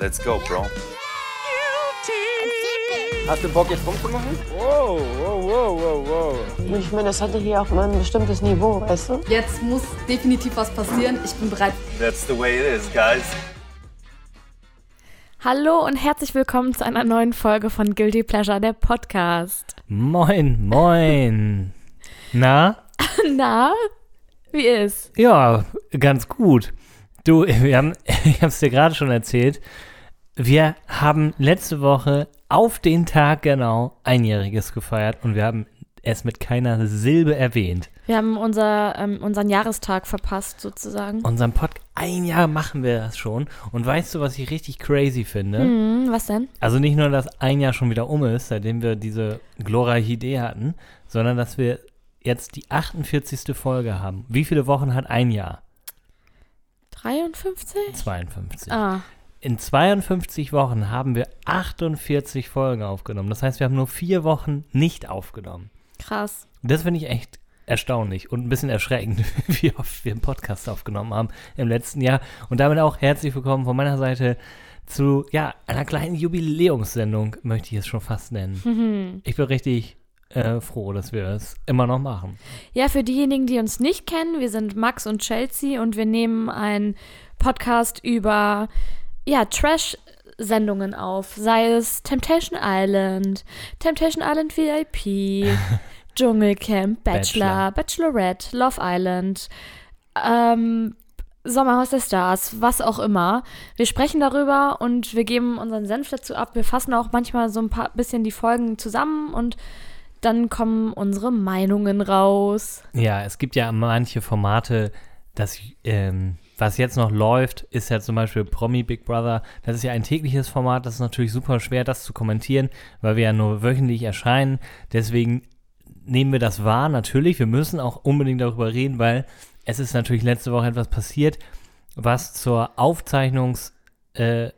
Let's go, bro. Hast du Bock jetzt rumzumachen? Wow, wow, wow, wow, wow. Ich meine, das hatte hier auch mal ein bestimmtes Niveau, weißt du? Jetzt muss definitiv was passieren. Ich bin bereit. That's the way it is, guys. Hallo und herzlich willkommen zu einer neuen Folge von Guilty Pleasure, der Podcast. Moin, moin. Na? Na, wie ist? Ja, ganz gut. Du, wir haben, ich habe es dir gerade schon erzählt, wir haben letzte Woche auf den Tag genau Einjähriges gefeiert und wir haben es mit keiner Silbe erwähnt. Wir haben unser, ähm, unseren Jahrestag verpasst, sozusagen. Unseren Podcast, ein Jahr machen wir das schon. Und weißt du, was ich richtig crazy finde? Hm, was denn? Also nicht nur, dass ein Jahr schon wieder um ist, seitdem wir diese glorreiche Idee hatten, sondern dass wir jetzt die 48. Folge haben. Wie viele Wochen hat ein Jahr? 53? 52. Ah, In 52 Wochen haben wir 48 Folgen aufgenommen. Das heißt, wir haben nur vier Wochen nicht aufgenommen. krass. Das finde ich echt erstaunlich und ein bisschen erschreckend, wie oft wir einen Podcast aufgenommen haben im letzten Jahr. Und damit auch herzlich willkommen von meiner Seite zu, ja, einer kleinen Jubiläumssendung, möchte ich es schon fast nennen. Mhm. Ich bin richtig äh, froh, dass wir es immer noch machen. Ja, für diejenigen, die uns nicht kennen, wir sind Max und Chelsea und wir nehmen einen Podcast über, ja, Trash-Sendungen auf. Sei es Temptation Island, Temptation Island VIP, Dschungelcamp, Bachelor, Bachelorette, Love Island, ähm, Sommerhaus der Stars, was auch immer. Wir sprechen darüber und wir geben unseren Senf dazu ab. Wir fassen auch manchmal so ein paar bisschen die Folgen zusammen und dann kommen unsere Meinungen raus. Ja, es gibt ja manche Formate, das, ähm, was jetzt noch läuft, ist ja zum Beispiel Promi Big Brother. Das ist ja ein tägliches Format, das ist natürlich super schwer, das zu kommentieren, weil wir ja nur wöchentlich erscheinen. Deswegen nehmen wir das wahr, natürlich. Wir müssen auch unbedingt darüber reden, weil es ist natürlich letzte Woche etwas passiert, was zur Aufzeichnungs- äh,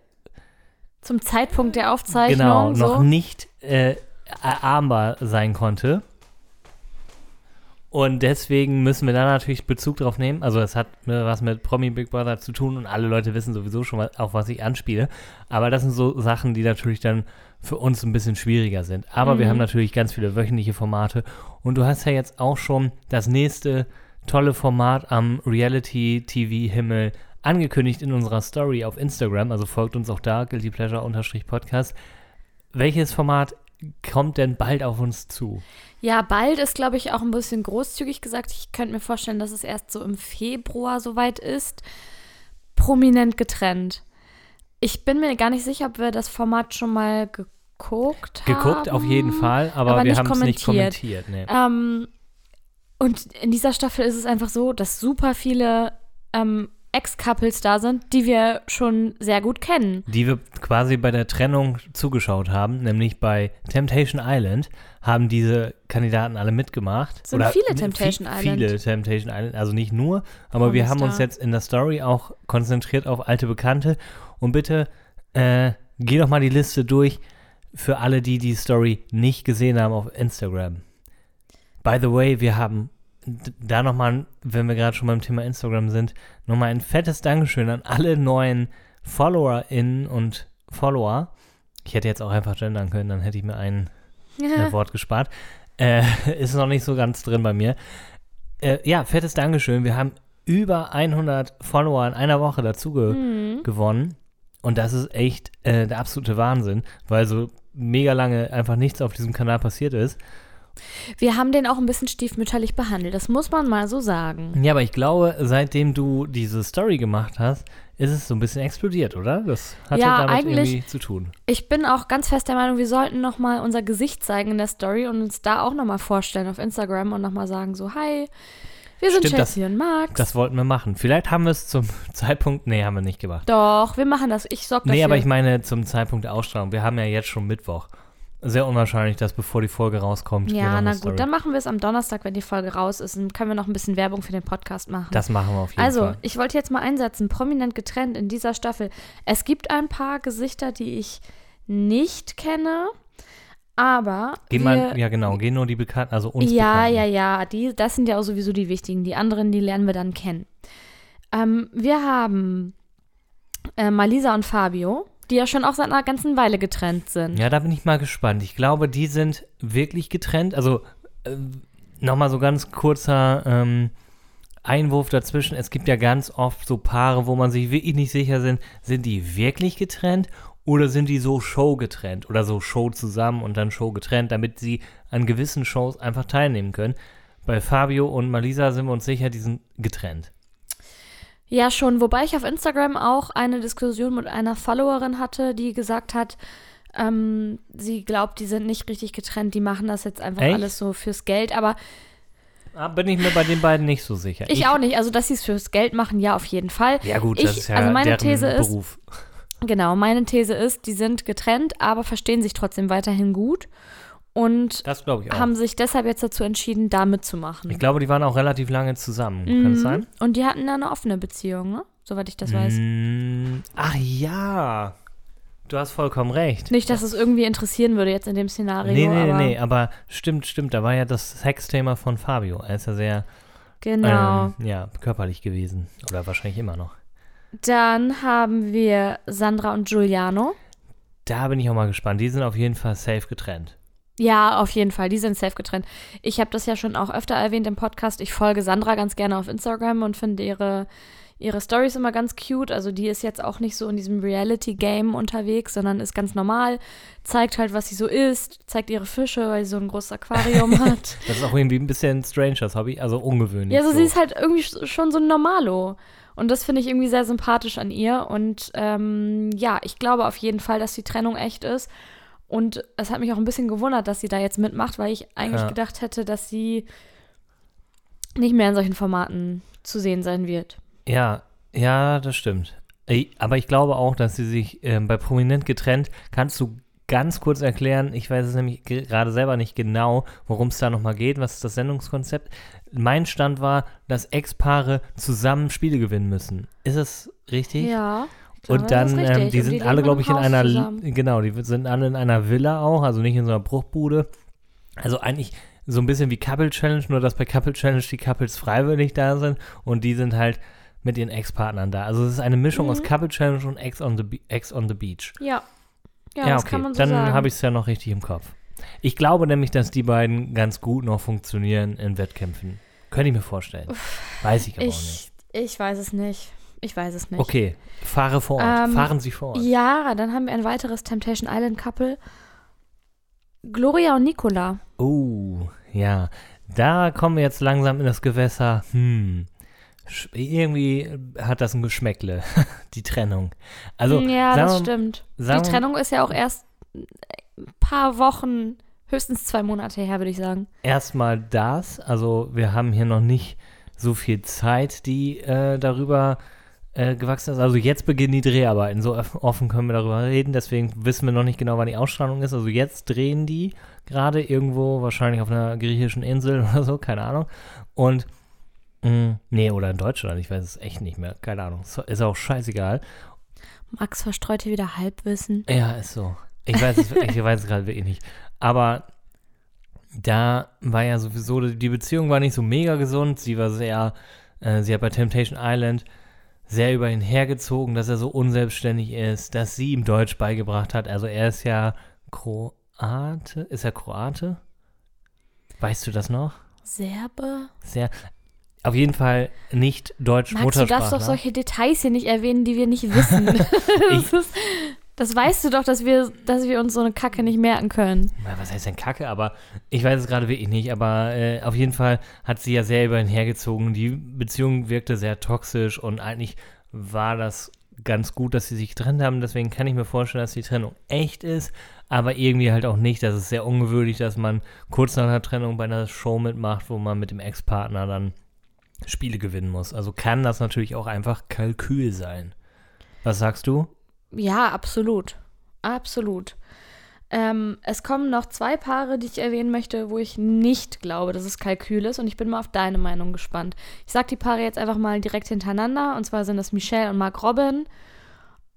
Zum Zeitpunkt der Aufzeichnung. genau, so. noch nicht äh, erahmbar sein konnte. Und deswegen müssen wir da natürlich Bezug drauf nehmen. Also es hat was mit Promi Big Brother zu tun und alle Leute wissen sowieso schon, was- auf was ich anspiele. Aber das sind so Sachen, die natürlich dann für uns ein bisschen schwieriger sind. Aber wir Mhm. haben natürlich ganz viele wöchentliche Formate. Und du hast ja jetzt auch schon das nächste tolle Format am Reality-TV-Himmel angekündigt in unserer Story auf Instagram. Also folgt uns auch da, Guilty Pleasure-Podcast. Welches Format kommt denn bald auf uns zu? Ja, bald ist, glaube ich, auch ein bisschen großzügig gesagt. Ich könnte mir vorstellen, dass es erst so im Februar soweit ist. Prominent getrennt. Ich bin mir gar nicht sicher, ob wir das Format schon mal geguckt haben. Geguckt auf jeden Fall, aber, aber wir haben es nicht kommentiert. kommentiert. Nee. Ähm, und in dieser Staffel ist es einfach so, dass super viele ähm, Ex-Couples da sind, die wir schon sehr gut kennen. Die wir quasi bei der Trennung zugeschaut haben, nämlich bei Temptation Island, haben diese Kandidaten alle mitgemacht. Sind viele n- Temptation Island. Viele Temptation Island, also nicht nur, aber wir haben uns Promi-Star. jetzt in der Story auch konzentriert auf alte Bekannte. Und bitte äh, geh doch mal die Liste durch für alle, die die Story nicht gesehen haben auf Instagram. By the way, wir haben da nochmal, wenn wir gerade schon beim Thema Instagram sind, nochmal ein fettes Dankeschön an alle neuen FollowerInnen und Follower. Ich hätte jetzt auch einfach gendern können, dann hätte ich mir ein äh, Wort gespart. Äh, ist noch nicht so ganz drin bei mir. Äh, ja, fettes Dankeschön. Wir haben über 100 Follower in einer Woche dazu ge Mhm. gewonnen. Und das ist echt äh, der absolute Wahnsinn, weil so mega lange einfach nichts auf diesem Kanal passiert ist. Wir haben den auch ein bisschen stiefmütterlich behandelt, das muss man mal so sagen. Ja, aber ich glaube, seitdem du diese Story gemacht hast, ist es so ein bisschen explodiert, oder? Das hatte Ja, damit eigentlich- irgendwie zu tun. Ich bin auch ganz fest der Meinung, wir sollten noch mal unser Gesicht zeigen in der Story und uns da auch noch mal vorstellen auf Instagram und noch mal sagen so, hi, wir sind Stimmt, das- Chelsea und Max. Das wollten wir machen. Vielleicht haben wir es zum Zeitpunkt, nee, haben wir nicht gemacht. Doch, wir machen das. Ich sorg dafür. Nee, aber ich meine zum Zeitpunkt der Ausstrahlung. Wir haben ja jetzt schon Mittwoch. Sehr unwahrscheinlich, dass bevor die Folge rauskommt. wir Ja, na Story- gut, dann machen wir es am Donnerstag, wenn die Folge raus ist. Dann können wir noch ein bisschen Werbung für den Podcast machen. Das machen wir auf jeden also, Fall. ich wollte jetzt mal einsetzen, prominent getrennt in dieser Staffel. Es gibt ein paar Gesichter, die ich nicht kenne, aber Geh wir, mal, ja genau, geh nur die Bekannten, also uns ja, Bekannten. ja, ja, die, das sind ja auch sowieso die wichtigen. Die anderen, die lernen wir dann kennen. Ähm, wir haben äh, Malisa und Fabio. Die ja schon auch seit einer ganzen Weile getrennt sind. Ja, da bin ich mal gespannt. Ich glaube, die sind wirklich getrennt. Also äh, nochmal so ganz kurzer ähm, Einwurf dazwischen. Es gibt ja ganz oft so Paare, wo man sich wirklich nicht sicher sind, sind die wirklich getrennt oder sind die so Show getrennt oder so Show zusammen und dann Show getrennt, damit sie an gewissen Shows einfach teilnehmen können. Bei Fabio und Malisa sind wir uns sicher, die sind getrennt. Ja, schon. Wobei ich auf Instagram auch eine Diskussion mit einer Followerin hatte, die gesagt hat, ähm, sie glaubt, die sind nicht richtig getrennt, die machen das jetzt einfach Echt? alles so fürs Geld. Aber Da bin ich mir bei den beiden nicht so sicher. ich, auch nicht. Also, dass sie es fürs Geld machen, ja, auf jeden Fall. Ja gut, Ich- das ist ja also meine These ist- Beruf. Genau, meine These ist, die sind getrennt, aber verstehen sich trotzdem weiterhin gut und haben sich deshalb jetzt dazu entschieden, da mitzumachen. ich glaube, die waren auch relativ lange zusammen. Kann es Mhm. sein? Und die hatten da eine offene Beziehung, ne? Soweit ich das weiß. Mm, Ach ja. Du hast vollkommen recht. Nicht, dass es irgendwie interessieren würde jetzt in dem Szenario. Nee, nee, nee, aber nee, aber stimmt, stimmt. Da war ja das Sexthema von Fabio. Er ist ja sehr Genau. ähm, ja, körperlich gewesen. Oder wahrscheinlich immer noch. Dann haben wir Sandra und Giuliano. Da bin ich auch mal gespannt. Die sind auf jeden Fall safe getrennt. Ja, auf jeden Fall. Die sind safe getrennt. Ich habe das ja schon auch öfter erwähnt im Podcast. Ich folge Sandra ganz gerne auf Instagram und finde ihre, ihre Stories immer ganz cute. Also die ist jetzt auch nicht so in diesem Reality-Game unterwegs, sondern ist ganz normal. Zeigt halt, was sie so isst. Zeigt ihre Fische, weil sie so ein großes Aquarium hat. Das ist auch irgendwie ein bisschen strange, das Hobby. Also ungewöhnlich. Ja, also so. sie ist halt irgendwie sch- schon so ein Normalo. Und das finde ich irgendwie sehr sympathisch an ihr. Und ähm, ja, ich glaube auf jeden Fall, dass die Trennung echt ist. Und es hat mich auch ein bisschen gewundert, dass sie da jetzt mitmacht, weil ich eigentlich Ja. gedacht hätte, dass sie nicht mehr in solchen Formaten zu sehen sein wird. Ja, ja, das stimmt. Aber ich glaube auch, dass sie sich ähm, bei Prominent getrennt, kannst du ganz kurz erklären, ich weiß es nämlich ge- gerade selber nicht genau, worum es da nochmal geht, was ist das Sendungskonzept. Mein Stand war, dass Ex-Paare zusammen Spiele gewinnen müssen. Ist das richtig? Ja. Ich Und dann, ähm, die Und sind leben alle, glaube ich, in einer, zusammen. genau, die sind alle in einer Villa auch, also nicht in so einer Bruchbude. Also eigentlich so ein bisschen wie Couple Challenge, nur dass bei Couple Challenge die Couples freiwillig da sind und die sind halt mit ihren Ex-Partnern da. Also es ist eine Mischung Mhm. aus Couple Challenge und Ex on the, Be Ex on the Beach. Ja. Ja, Ja, das okay, kann man so dann habe ich es ja noch richtig im Kopf. Ich glaube nämlich, dass die beiden ganz gut noch funktionieren in Wettkämpfen. Könnte ich mir vorstellen. Weiß ich aber auch nicht. ich, ich weiß es nicht. Ich weiß es nicht. Okay, fahre fort. Ähm, Fahren Sie fort. Ja, dann haben wir ein weiteres Temptation Island Couple. Gloria und Nicola. Oh, ja. Da kommen wir jetzt langsam in das Gewässer. Hm. Irgendwie hat das ein Geschmäckle, die Trennung. Also, ja, das wir- stimmt. Die Trennung ist ja auch erst ein paar Wochen, höchstens zwei Monate her, würde ich sagen. erstmal das. Also, wir haben hier noch nicht so viel Zeit, die äh, darüber äh, gewachsen ist. Also, jetzt beginnen die Dreharbeiten. So off- offen können wir darüber reden. Deswegen wissen wir noch nicht genau, wann die Ausstrahlung ist. Also, jetzt drehen die gerade irgendwo, wahrscheinlich auf einer griechischen Insel oder so, keine Ahnung. Und, mh, nee, oder in Deutschland, ich weiß es echt nicht mehr, keine Ahnung. Ist auch scheißegal. Max verstreut hier wieder Halbwissen. Ja, ist so. Ich weiß es, ich weiß es gerade wirklich nicht. Aber da war ja sowieso, die Beziehung war nicht so mega gesund. Sie war sehr, äh, sie hat bei Temptation Island sehr über ihn hergezogen, dass er so unselbstständig ist, dass sie ihm Deutsch beigebracht hat. Also er ist ja Kroate. Ist er Kroate? Weißt du das noch? Serbe? Sehr. Auf jeden Fall nicht Deutsch Max, du Muttersprachler. darfst doch solche Details hier nicht erwähnen, die wir nicht wissen. Ich- das, weißt du doch, dass wir, dass wir uns so eine Kacke nicht merken können. Na, was heißt denn Kacke? Aber ich weiß es gerade wirklich nicht. Aber äh, auf jeden Fall hat sie ja sehr über ihn hergezogen. Die Beziehung wirkte sehr toxisch und eigentlich war das ganz gut, dass sie sich getrennt haben. Deswegen kann ich mir vorstellen, dass die Trennung echt ist, aber irgendwie halt auch nicht. Das ist sehr ungewöhnlich, dass man kurz nach einer Trennung bei einer Show mitmacht, wo man mit dem Ex-Partner dann Spiele gewinnen muss. Also kann das natürlich auch einfach Kalkül sein. Was sagst du? Ja, absolut. Absolut. Ähm, es kommen noch zwei Paare, die ich erwähnen möchte, wo ich nicht glaube, dass es Kalkül ist. Und ich bin mal auf deine Meinung gespannt. Ich sag die Paare jetzt einfach mal direkt hintereinander. Und zwar sind das Michelle und Mark Robin.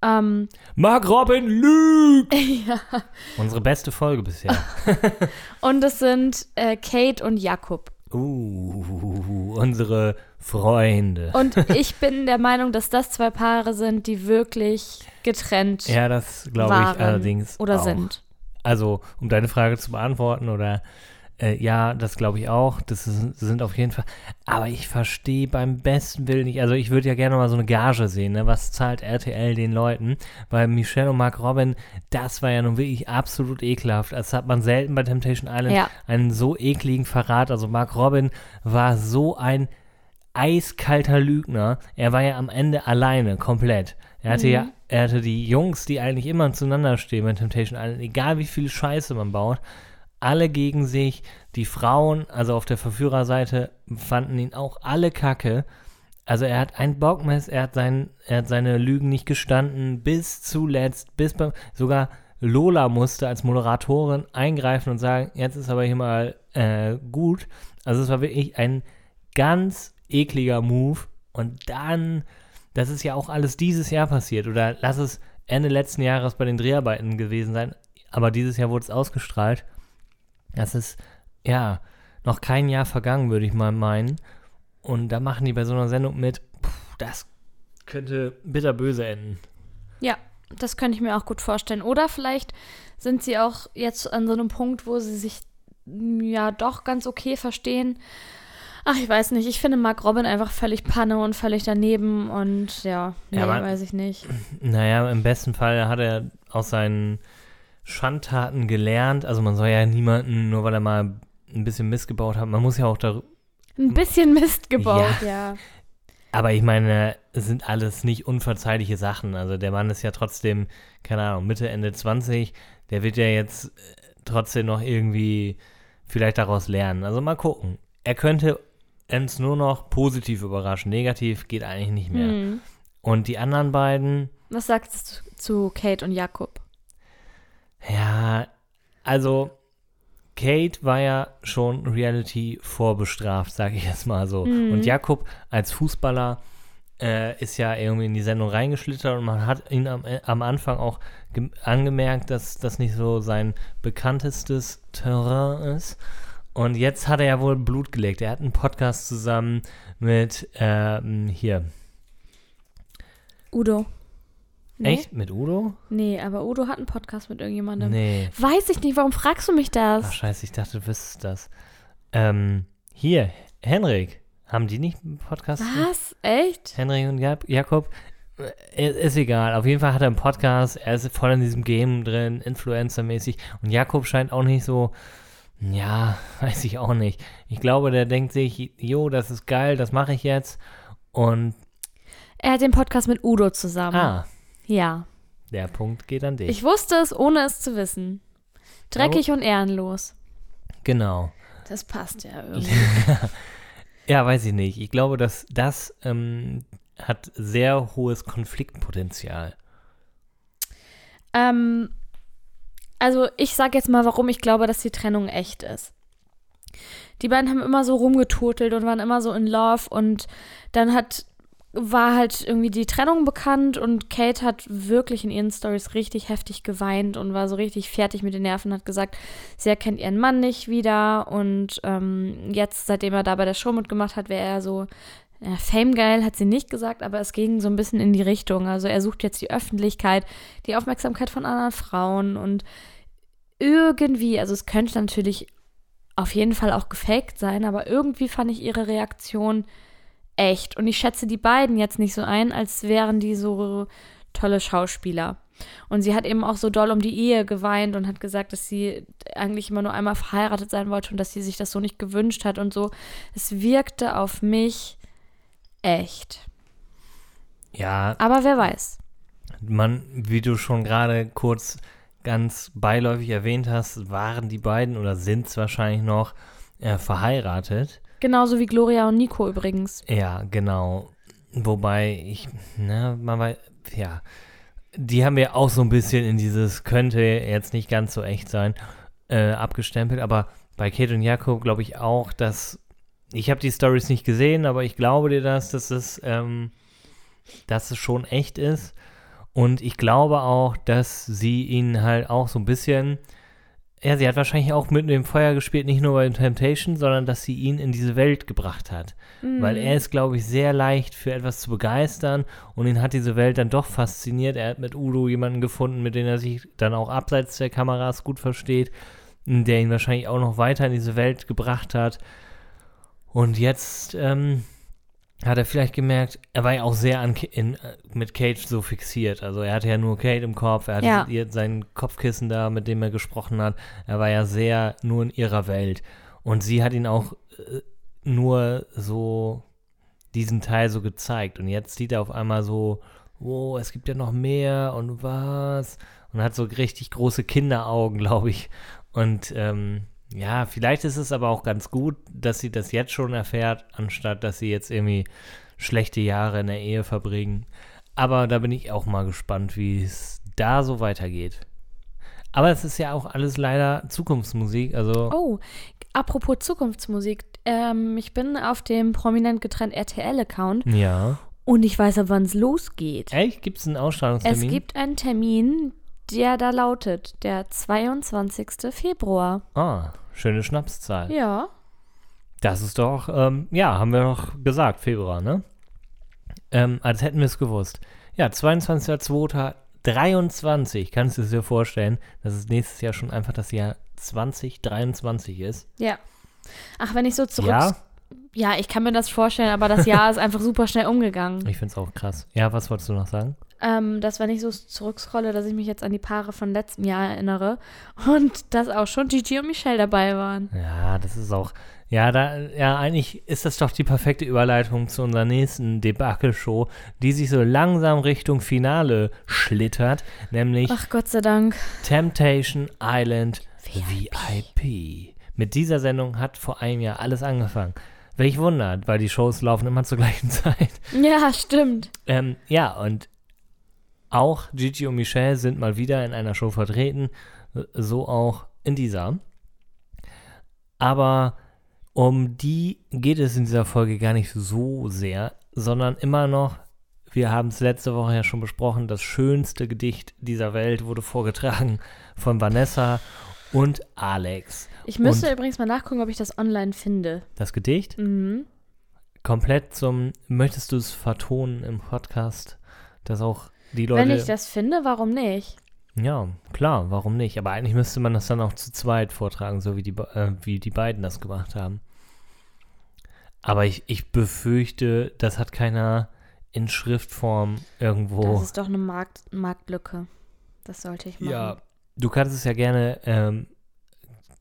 Ähm, Mark Robin lügt! ja. Unsere beste Folge bisher. Und es sind äh, Kate und Jakob. Uh, unsere Freunde. Und ich bin der Meinung, dass das zwei Paare sind, die wirklich getrennt ja, das glaube ich allerdings oder auch. sind. Also, um deine Frage zu beantworten oder äh, ja, das glaube ich auch. Das ist, sind auf jeden Fall. Aber ich verstehe beim besten Willen nicht. Also, ich würde ja gerne mal so eine Gage sehen. Ne? Was zahlt RTL den Leuten? Weil Michelle und Mark Robin, das war ja nun wirklich absolut ekelhaft. Das hat man selten bei Temptation Island. Ja. Einen so ekligen Verrat. Also, Mark Robin war so ein eiskalter Lügner. Er war ja am Ende alleine, komplett. Er hatte ja, er hatte die Jungs, die eigentlich immer zueinander stehen bei Temptation Island, egal wie viel Scheiße man baut, alle gegen sich. Die Frauen, also auf der Verführerseite, fanden ihn auch alle kacke. Also er hat ein Bockmess, er hat, sein, er hat seine Lügen nicht gestanden, bis zuletzt, bis beim, sogar Lola musste als Moderatorin eingreifen und sagen, jetzt ist aber hier mal äh, gut. Also es war wirklich ein ganz ekliger Move. Und dann, das ist ja auch alles dieses Jahr passiert. Oder lass es Ende letzten Jahres bei den Dreharbeiten gewesen sein. Aber dieses Jahr wurde es ausgestrahlt. Das ist, ja, noch kein Jahr vergangen, würde ich mal meinen. Und da machen die bei so einer Sendung mit. Puh, das könnte bitterböse enden. Ja, das könnte ich mir auch gut vorstellen. Oder vielleicht sind sie auch jetzt an so einem Punkt, wo sie sich ja doch ganz okay verstehen. Ach, ich weiß nicht. Ich finde Mark Robin einfach völlig Panne und völlig daneben und ja, nee, Ja, aber- weiß ich nicht. Naja, im besten Fall hat er aus seinen Schandtaten gelernt. Also man soll ja niemanden, nur weil er mal ein bisschen Mist gebaut hat, man muss ja auch darüber. Ein bisschen Mist gebaut, ja. Aber ich meine, es sind alles nicht unverzeihliche Sachen. Also der Mann ist ja trotzdem, keine Ahnung, Mitte, Ende 20. Der wird ja jetzt äh, trotzdem noch irgendwie vielleicht daraus lernen. Also mal gucken. Er könnte uns nur noch positiv überraschen. Negativ geht eigentlich nicht mehr. Hm. Und die anderen beiden, Was sagst du zu Kate und Jakob? Ja, also Kate war ja schon Reality vorbestraft, sage ich jetzt mal so. Mhm. Und Jakob als Fußballer äh, ist ja irgendwie in die Sendung reingeschlittert und man hat ihn am, äh, am Anfang auch gem- angemerkt, dass das nicht so sein bekanntestes Terrain ist. Und jetzt hat er ja wohl Blut gelegt. Er hat einen Podcast zusammen mit ähm, hier. Udo. Nee? Echt? Mit Udo? Nee, aber Udo hat einen Podcast mit irgendjemandem. Nee. Weiß ich nicht, warum fragst du mich das? Ach scheiße, ich dachte, du wüsstest das. Ähm, hier, Henrik. Haben die nicht einen Podcast? Was? Echt? Henrik und Jak Jakob? Äh, Ist egal. Auf jeden Fall hat er einen Podcast. Er ist voll in diesem Game drin, Influencer-mäßig. Und Jakob scheint auch nicht so, ja, weiß ich auch nicht. Ich glaube, der denkt sich, jo, das ist geil, das mache ich jetzt. Und, Er hat den Podcast mit Udo zusammen. ah, Ja. der Punkt geht an dich. Ich wusste es, ohne es zu wissen. Dreckig und ehrenlos. genau. Das passt ja irgendwie. Ja, weiß ich nicht. Ich glaube, dass das ähm, hat sehr hohes Konfliktpotenzial. ähm, also ich sag jetzt mal, warum ich glaube, dass die Trennung echt ist. Die beiden haben immer so rumgeturtelt und waren immer so in Love und dann hat war halt irgendwie die Trennung bekannt und Kate hat wirklich in ihren Stories richtig heftig geweint und war so richtig fertig mit den Nerven, hat gesagt, sie erkennt ihren Mann nicht wieder und ähm, jetzt, seitdem er da bei der Show mitgemacht hat, wäre er so ja, Fame-geil, hat sie nicht gesagt, aber es ging so ein bisschen in die Richtung. Also er sucht jetzt die Öffentlichkeit, die Aufmerksamkeit von anderen Frauen und irgendwie, also es könnte natürlich auf jeden Fall auch gefaked sein, aber irgendwie fand ich ihre Reaktion echt. Und ich schätze die beiden jetzt nicht so ein, als wären die so tolle Schauspieler. Und sie hat eben auch so doll um die Ehe geweint und hat gesagt, dass sie eigentlich immer nur einmal verheiratet sein wollte und dass sie sich das so nicht gewünscht hat und so. Es wirkte auf mich echt. Ja, Aber wer weiß. man, wie du schon gerade kurz ganz beiläufig erwähnt hast, waren die beiden oder sind es wahrscheinlich noch äh, verheiratet. Genauso wie Gloria und Nico übrigens. Ja, genau. Wobei ich, ne, man weiß, ja, die haben wir auch so ein bisschen in dieses könnte jetzt nicht ganz so echt sein äh, abgestempelt, aber bei Kate und Jakob glaube ich auch, dass ich habe die Stories nicht gesehen, aber ich glaube dir das, dass es, ähm, dass es schon echt ist und ich glaube auch, dass sie ihn halt auch so ein bisschen ja, sie hat wahrscheinlich auch mit dem Feuer gespielt, nicht nur bei Temptation, sondern dass sie ihn in diese Welt gebracht hat. Weil er ist, glaube ich, sehr leicht für etwas zu begeistern und ihn hat diese Welt dann doch fasziniert. Er hat mit Udo jemanden gefunden, mit dem er sich dann auch abseits der Kameras gut versteht, der ihn wahrscheinlich auch noch weiter in diese Welt gebracht hat. Und jetzt ähm, hat er vielleicht gemerkt, er war ja auch sehr an, in, äh, mit Kate so fixiert. Also er hatte ja nur Kate im Kopf, er hatte Ja. ihr, sein Kopfkissen da, mit dem er gesprochen hat. Er war ja sehr nur in ihrer Welt. Und sie hat ihn auch äh, nur so diesen Teil so gezeigt. Und jetzt sieht er auf einmal so, oh, es gibt ja noch mehr und was. Und hat so richtig große Kinderaugen, glaube ich. Und ähm, ja, vielleicht ist es aber auch ganz gut, dass sie das jetzt schon erfährt, anstatt dass sie jetzt irgendwie schlechte Jahre in der Ehe verbringen. Aber da bin ich auch mal gespannt, wie es da so weitergeht. Aber es ist ja auch alles leider Zukunftsmusik, also Oh, apropos Zukunftsmusik. Ähm, ich bin auf dem prominent getrennt RTL-Account ja. und ich weiß, ab wann es losgeht. Echt? Gibt es einen Es Ausstrahlungstermin? gibt einen Termin, der da lautet, der 22. Februar. Ah, schöne Schnapszahl. Ja. Das ist doch, ähm, ja, haben wir doch gesagt, Februar, ne? Ähm, als hätten wir es gewusst. Ja, 22.02.23, kannst du es dir vorstellen, dass es nächstes Jahr schon einfach das Jahr 2023 ist? Ja. Ach, wenn ich so zurück. Ja, Ja, ich kann mir das vorstellen, aber das Jahr ist einfach super schnell umgegangen. ich finde es auch krass. Ja, was wolltest du noch sagen? Ähm, dass, wenn ich so zurückscrolle, dass ich mich jetzt an die Paare von letztem Jahr erinnere und dass auch schon Gigi und Michelle dabei waren. Ja, das ist auch, ja, da, ja, eigentlich ist das doch die perfekte Überleitung zu unserer nächsten Debakel-Show, die sich so langsam Richtung Finale schlittert, nämlich Ach Gott sei Dank. Temptation Island VIP. Mit dieser Sendung hat vor einem Jahr alles angefangen. Welch Wunder, weil die Shows laufen immer zur gleichen Zeit. Ja, stimmt. Ähm, ja, und auch Gigi und Michelle sind mal wieder in einer Show vertreten, so auch in dieser. Aber um die geht es in dieser Folge gar nicht so sehr, sondern immer noch, wir haben es letzte Woche ja schon besprochen, das schönste Gedicht dieser Welt wurde vorgetragen von Vanessa und Alex. Ich müsste Und- übrigens mal nachgucken, ob ich das online finde. Das Gedicht Mhm. komplett zum, möchtest du es vertonen im Podcast, dass auch die Leute... Wenn ich das finde, warum nicht? Ja, klar, warum nicht? Aber eigentlich müsste man das dann auch zu zweit vortragen, so wie die, äh, wie die beiden das gemacht haben. Aber ich, ich befürchte, das hat keiner in Schriftform irgendwo. Das ist doch eine Markt Marktlücke. Das sollte ich machen. ja, du kannst es ja gerne, ähm,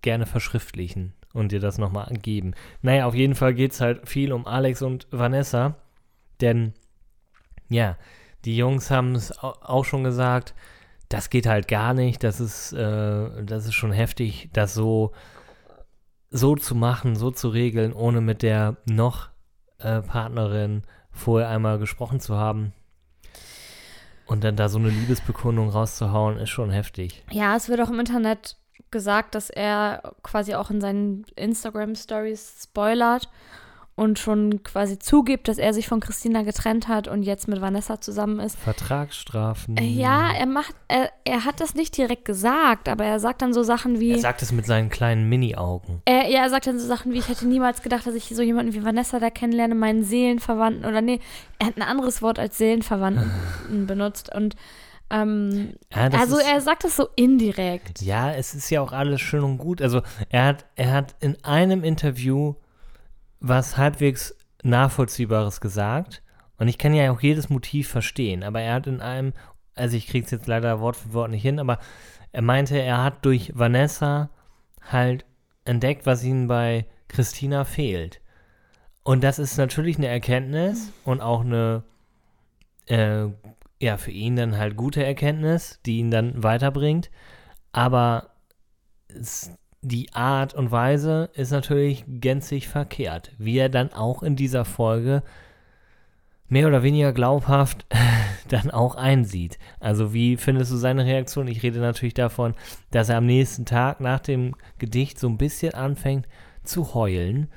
gerne verschriftlichen und dir das nochmal geben. Naja, auf jeden Fall geht es halt viel um Alex und Vanessa, denn ja, die Jungs haben es au- auch schon gesagt, das geht halt gar nicht, das ist, äh, das ist schon heftig, das so, so zu machen, so zu regeln, ohne mit der noch äh, Partnerin vorher einmal gesprochen zu haben. Und dann da so eine Liebesbekundung rauszuhauen, ist schon heftig. Ja, es wird auch im Internet gesagt, dass er quasi auch in seinen Instagram-Stories spoilert und schon quasi zugibt, dass er sich von Christina getrennt hat und jetzt mit Vanessa zusammen ist. Vertragsstrafen. Ja, er macht, er, er hat das nicht direkt gesagt, aber er sagt dann so Sachen wie. Er sagt es mit seinen kleinen Mini-Augen. Er, ja, er sagt dann so Sachen wie, ich hätte niemals gedacht, dass ich so jemanden wie Vanessa da kennenlerne, meinen Seelenverwandten oder nee, er hat ein anderes Wort als Seelenverwandten benutzt und ähm, Ja, also ist, er sagt das so indirekt. ja, es ist ja auch alles schön und gut. Also er hat, er hat in einem Interview was halbwegs Nachvollziehbares gesagt. Und ich kann ja auch jedes Motiv verstehen. Aber er hat in einem, also ich krieg's jetzt leider Wort für Wort nicht hin, aber er meinte, er hat durch Vanessa halt entdeckt, was ihm bei Christina fehlt. Und das ist natürlich eine Erkenntnis und auch eine, äh, ja, für ihn dann halt gute Erkenntnis, die ihn dann weiterbringt. Aber es, die Art und Weise ist natürlich gänzlich verkehrt. Wie er dann auch in dieser Folge mehr oder weniger glaubhaft dann auch einsieht. Also wie findest du seine Reaktion? Ich rede natürlich davon, dass er am nächsten Tag nach dem Gedicht so ein bisschen anfängt zu heulen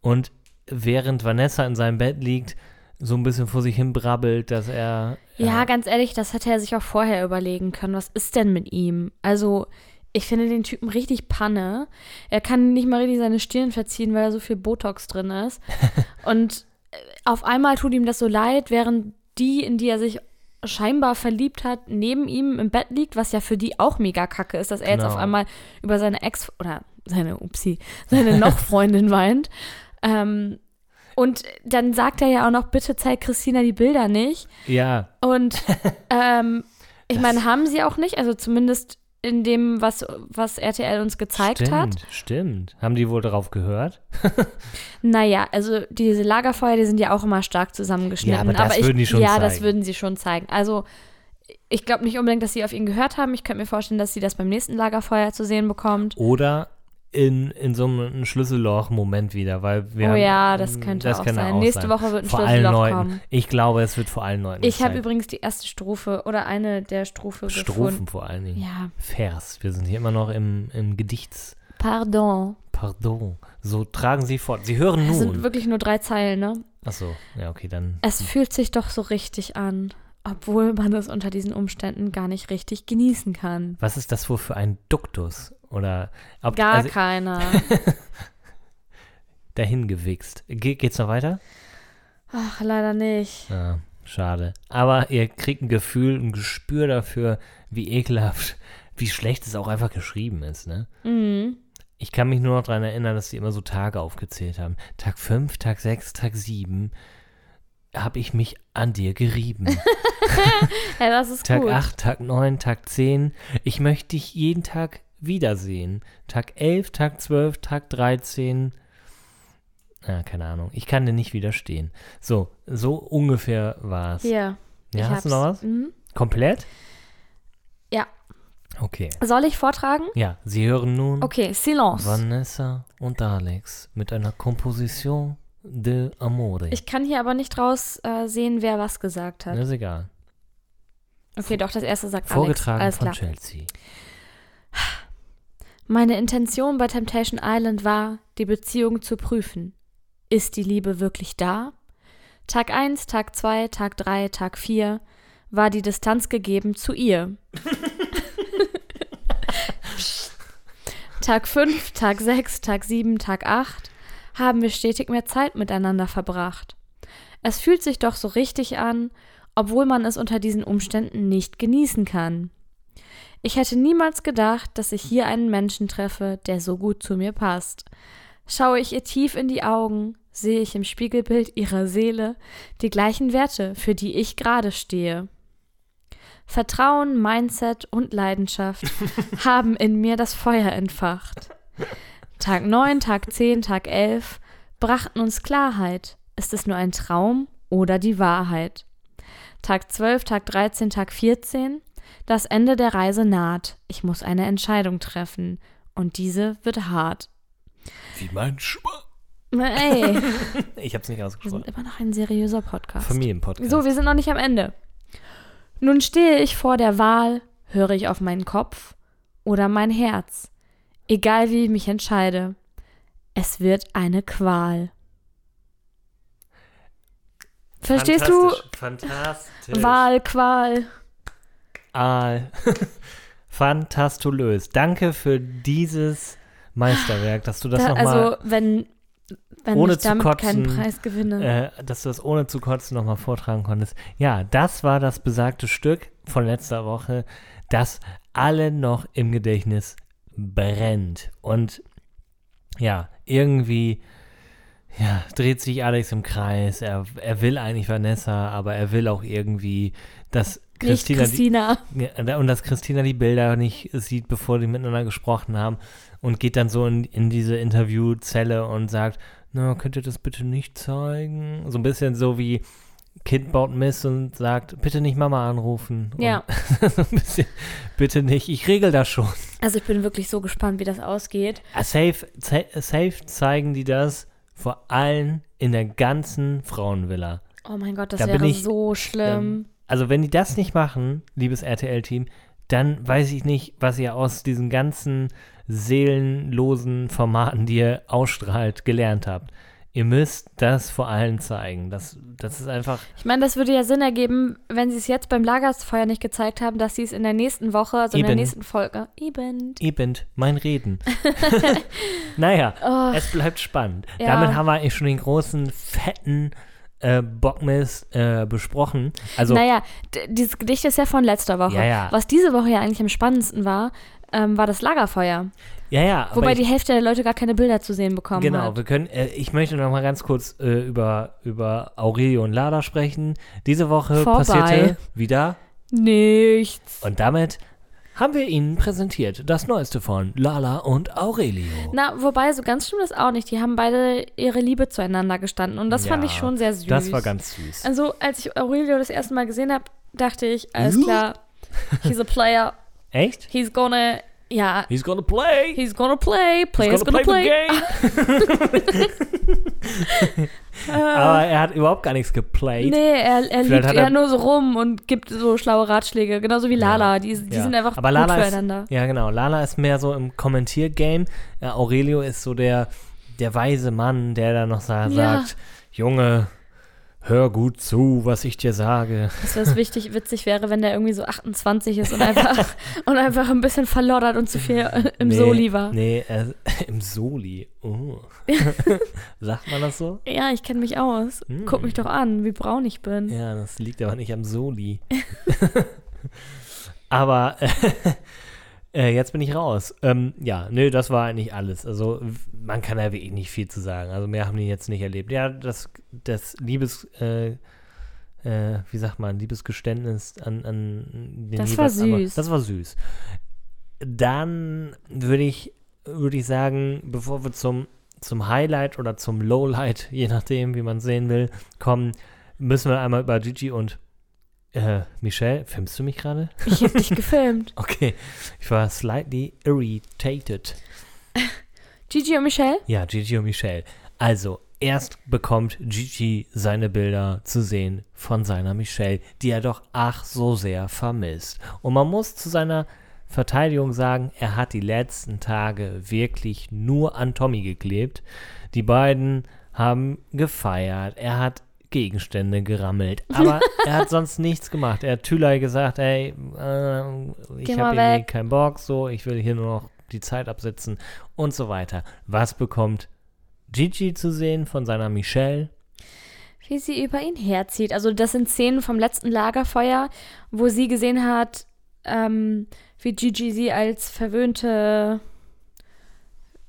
und während Vanessa in seinem Bett liegt, so ein bisschen vor sich hin brabbelt, dass er Ja, ganz ehrlich, das hätte er sich auch vorher überlegen können. Was ist denn mit ihm? Also, Ich finde den Typen richtig Panne. Er kann nicht mal richtig seine Stirn verziehen, weil da so viel Botox drin ist. Und äh, auf einmal tut ihm das so leid, während die, in die er sich scheinbar verliebt hat, neben ihm im Bett liegt, was ja für die auch mega kacke ist, dass er jetzt Genau. auf einmal über seine Ex oder seine Upsi, seine noch Freundin weint. Ähm, und dann sagt er ja auch noch, bitte zeig Christina die Bilder nicht. Ja, Und ähm, ich meine, haben sie auch nicht, also zumindest in dem, was, was RTL uns gezeigt stimmt, hat. stimmt. Haben die wohl darauf gehört? Naja, also diese Lagerfeuer, die sind ja auch immer stark zusammengeschnitten. Ja, aber das ich, würden die schon Ja, das zeigen. würden sie schon zeigen. Also ich glaube nicht unbedingt, dass sie auf ihn gehört haben. Ich könnte mir vorstellen, dass sie das beim nächsten Lagerfeuer zu sehen bekommt. Oder in, in so einem Schlüsselloch-Moment wieder, weil wir oh haben- ja, das könnte auch kann sein. auch Nächste sein. Woche wird ein vor allen Schlüsselloch Leuten. kommen. Ich glaube, es wird vor allen Leuten Ich habe übrigens die erste Strophe oder eine der Strophe Strophen gefunden. vor allen Dingen. Ja, Vers. Wir sind hier immer noch im, im Gedichts. pardon. Pardon. So tragen Sie fort. Sie hören Es sind nun. wirklich nur drei Zeilen, ne? Achso, ja, okay, dann. Es fühlt sich doch so richtig an, obwohl man es unter diesen Umständen gar nicht richtig genießen kann. Was ist das wohl für ein Duktus? Oder ob, Gar also, keiner. dahin gewichst. Ge geht's noch weiter? Ach, leider nicht. Ja, schade. Aber ihr kriegt ein Gefühl, ein Gespür dafür, wie ekelhaft, wie schlecht es auch einfach geschrieben ist, ne? Mhm. Ich kann mich nur noch daran erinnern, dass die immer so Tage aufgezählt haben. Tag 5, Tag 6, Tag 7 habe ich mich an dir gerieben. Ja, das ist Tag gut. 8, Tag 9, Tag 10. Ich möchte dich jeden Tag wiedersehen. Tag 11, Tag 12, Tag 13. Ja, keine Ahnung. Ich kann dir nicht widerstehen. So, so ungefähr war es. Ja, ich hast du noch was? Mhm. Komplett? Ja. Okay. Soll ich vortragen? Ja, Sie hören nun Okay, Silence. Vanessa und Alex mit einer Komposition de Amore. Ich kann hier aber nicht raus äh, sehen, wer was gesagt hat. ist egal. Okay, doch, das erste sagt Vorgetragen Alex. von Alles klar. Chelsea. Meine Intention bei Temptation Island war, die Beziehung zu prüfen. Ist die Liebe wirklich da? Tag 1, Tag 2, Tag 3, Tag 4 war die Distanz gegeben zu ihr. Tag 5, Tag 6, Tag 7, Tag 8 haben wir stetig mehr Zeit miteinander verbracht. Es fühlt sich doch so richtig an, obwohl man es unter diesen Umständen nicht genießen kann. Ich hätte niemals gedacht, dass ich hier einen Menschen treffe, der so gut zu mir passt. Schaue ich ihr tief in die Augen, sehe ich im Spiegelbild ihrer Seele die gleichen Werte, für die ich gerade stehe. Vertrauen, Mindset und Leidenschaft haben in mir das Feuer entfacht. Tag 9, Tag 10, Tag 11 brachten uns Klarheit. Ist es nur ein Traum oder die Wahrheit? Tag 12, Tag 13, Tag 14 das Ende der Reise naht. Ich muss eine Entscheidung treffen. Und diese wird hart. Wie mein Schwa Ey, Ich hab's nicht wir ausgesprochen. sind immer noch ein seriöser Podcast. Familienpodcast. So, wir sind noch nicht am Ende. Nun stehe ich vor der Wahl, höre ich auf meinen Kopf oder mein Herz. Egal wie ich mich entscheide, es wird eine Qual. Verstehst du? Fantastisch. Wahl, Qual. Aal. Fantastulös. Danke für dieses Meisterwerk, dass du das Da, nochmal, also, wenn, wenn ohne ich zu damit keinen kotzen, Preis gewinne. äh, dass du das ohne zu kotzen nochmal vortragen konntest. Ja, das war das besagte Stück von letzter Woche, das alle noch im Gedächtnis brennt. Und ja, irgendwie ja, dreht sich Alex im Kreis. Er, er will eigentlich Vanessa, aber er will auch irgendwie, dass Nicht Christina, die, Christina. Ja, und dass Christina die Bilder nicht sieht, bevor die miteinander gesprochen haben und geht dann so in, in diese Interviewzelle und sagt, na, könnt ihr das bitte nicht zeigen? So ein bisschen so wie Kind baut Mist und sagt, bitte nicht Mama anrufen. Ja. So ein bisschen, bitte nicht, ich regel das schon. Also ich bin wirklich so gespannt, wie das ausgeht. Ah, Safe, safe zeigen die das vor allen in der ganzen Frauenvilla. Oh mein Gott, das Da wäre ich, so schlimm. Also wenn die das nicht machen, liebes RTL-Team, dann weiß ich nicht, was ihr aus diesen ganzen seelenlosen Formaten, die ihr ausstrahlt, gelernt habt. Ihr müsst das vor allen zeigen. Das, das ist einfach. Ich meine, das würde ja Sinn ergeben, wenn sie es jetzt beim Lagerfeuer nicht gezeigt haben, dass sie es in der nächsten Woche, also in der Eben. nächsten Folge, eben. Eben, mein Reden. naja, es bleibt spannend. Oh. Ja. Damit haben wir eigentlich schon den großen, fetten äh, Bockmist äh, besprochen. Also, naja, dieses Gedicht ist ja von letzter Woche. Ja, ja. Was diese Woche ja eigentlich am spannendsten war, ähm, war das Lagerfeuer. ja, ja. Wobei aber die ich, Hälfte der Leute gar keine Bilder zu sehen bekommen Genau, hat. wir können, äh, ich möchte noch mal ganz kurz äh, über, über Aurelio und Lada sprechen. Diese Woche Vorbei. passierte wieder Nichts. und damit haben wir Ihnen präsentiert das Neueste von Lala und Aurelio. Na, wobei, so ganz stimmt das auch nicht. Die haben beide ihre Liebe zueinander gestanden und das fand Ja, ich schon sehr süß. Das war ganz süß. Also, als ich Aurelio das erste Mal gesehen habe, dachte ich, alles klar, he's a player, Echt? he's gonna, ja, He's gonna play. he's gonna play, player's He's gonna, gonna, play, play. game. Aber er hat überhaupt gar nichts geplayt. Nee, er, er hat eher er- nur so rum und gibt so schlaue Ratschläge, genauso wie Lala. Die, die Ja. sind einfach Aber gut Lala füreinander. Ist, ja, genau. Lala ist mehr so im Kommentiergame. Äh, Aurelio ist so der, der weise Mann, der dann noch sa Ja. sagt: Junge, hör gut zu, was ich dir sage. Das was wichtig, witzig wäre, wenn der irgendwie so 28 ist und einfach, und einfach ein bisschen verloddert und zu viel äh, im Nee, Soli war. Nee, äh, im Soli. Oh. Sagt man das so? Ja, ich kenne mich aus. Hm. Guck mich doch an, wie braun ich bin. Ja, das liegt aber nicht am Soli. aber äh, äh, jetzt bin ich raus. Ähm, ja, nö, das war eigentlich alles. Also man kann ja wirklich nicht viel zu sagen. Also mehr haben die jetzt nicht erlebt. Ja, das, das Liebes, äh, äh, wie sagt man, Liebesgeständnis an, an den Das war süß. Das war süß. Dann würde ich, würde ich sagen, bevor wir zum, zum Highlight oder zum Lowlight, je nachdem, wie man sehen will, kommen, müssen wir einmal über Gigi und äh, Michelle. Filmst du mich gerade? Ich hab dich gefilmt. Okay. Ich war slightly irritated. Gigi und Michelle? Ja, Gigi und Michelle. Also, erst bekommt Gigi seine Bilder zu sehen von seiner Michelle, die er doch ach so sehr vermisst. Und man muss zu seiner Verteidigung sagen, er hat die letzten Tage wirklich nur an Tommy geklebt. Die beiden haben gefeiert. Er hat Gegenstände gerammelt. Aber er hat sonst nichts gemacht. Er hat Thülei gesagt, ey, äh, ich habe irgendwie keinen Bock, so, ich will hier nur noch die Zeit absitzen und so weiter. Was bekommt Gigi zu sehen von seiner Michelle? Wie sie über ihn herzieht. Also das sind Szenen vom letzten Lagerfeuer, wo sie gesehen hat, ähm, wie Gigi sie als verwöhnte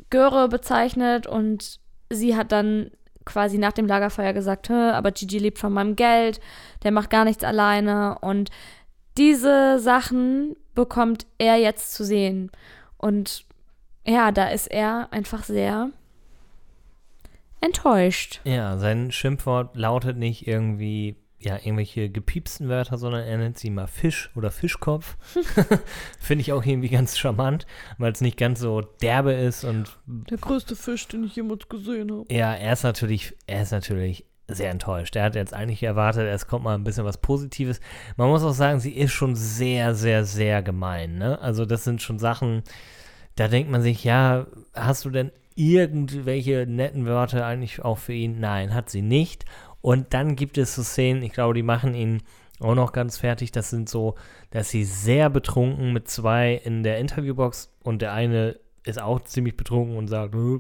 Göre bezeichnet und sie hat dann quasi nach dem Lagerfeuer gesagt, "Hä, aber Gigi lebt von meinem Geld, der macht gar nichts alleine und diese Sachen bekommt er jetzt zu sehen. Und ja, da ist er einfach sehr enttäuscht. Ja, sein Schimpfwort lautet nicht irgendwie, ja, irgendwelche gepiepsten Wörter, sondern er nennt sie mal Fisch oder Fischkopf. Finde ich auch irgendwie ganz charmant, weil es nicht ganz so derbe ist und Der größte Fisch, den ich jemals gesehen habe. ja, er ist natürlich, er ist natürlich sehr enttäuscht. Er hat jetzt eigentlich erwartet, es kommt mal ein bisschen was Positives. Man muss auch sagen, sie ist schon sehr, sehr, sehr gemein, ne? Also das sind schon Sachen, da denkt man sich, ja, hast du denn irgendwelche netten Wörter eigentlich auch für ihn? Nein, hat sie nicht. Und dann gibt es so Szenen, ich glaube, die machen ihn auch noch ganz fertig. Das sind so, dass sie sehr betrunken mit zwei in der Interviewbox und der eine ist auch ziemlich betrunken und sagt, "Äh,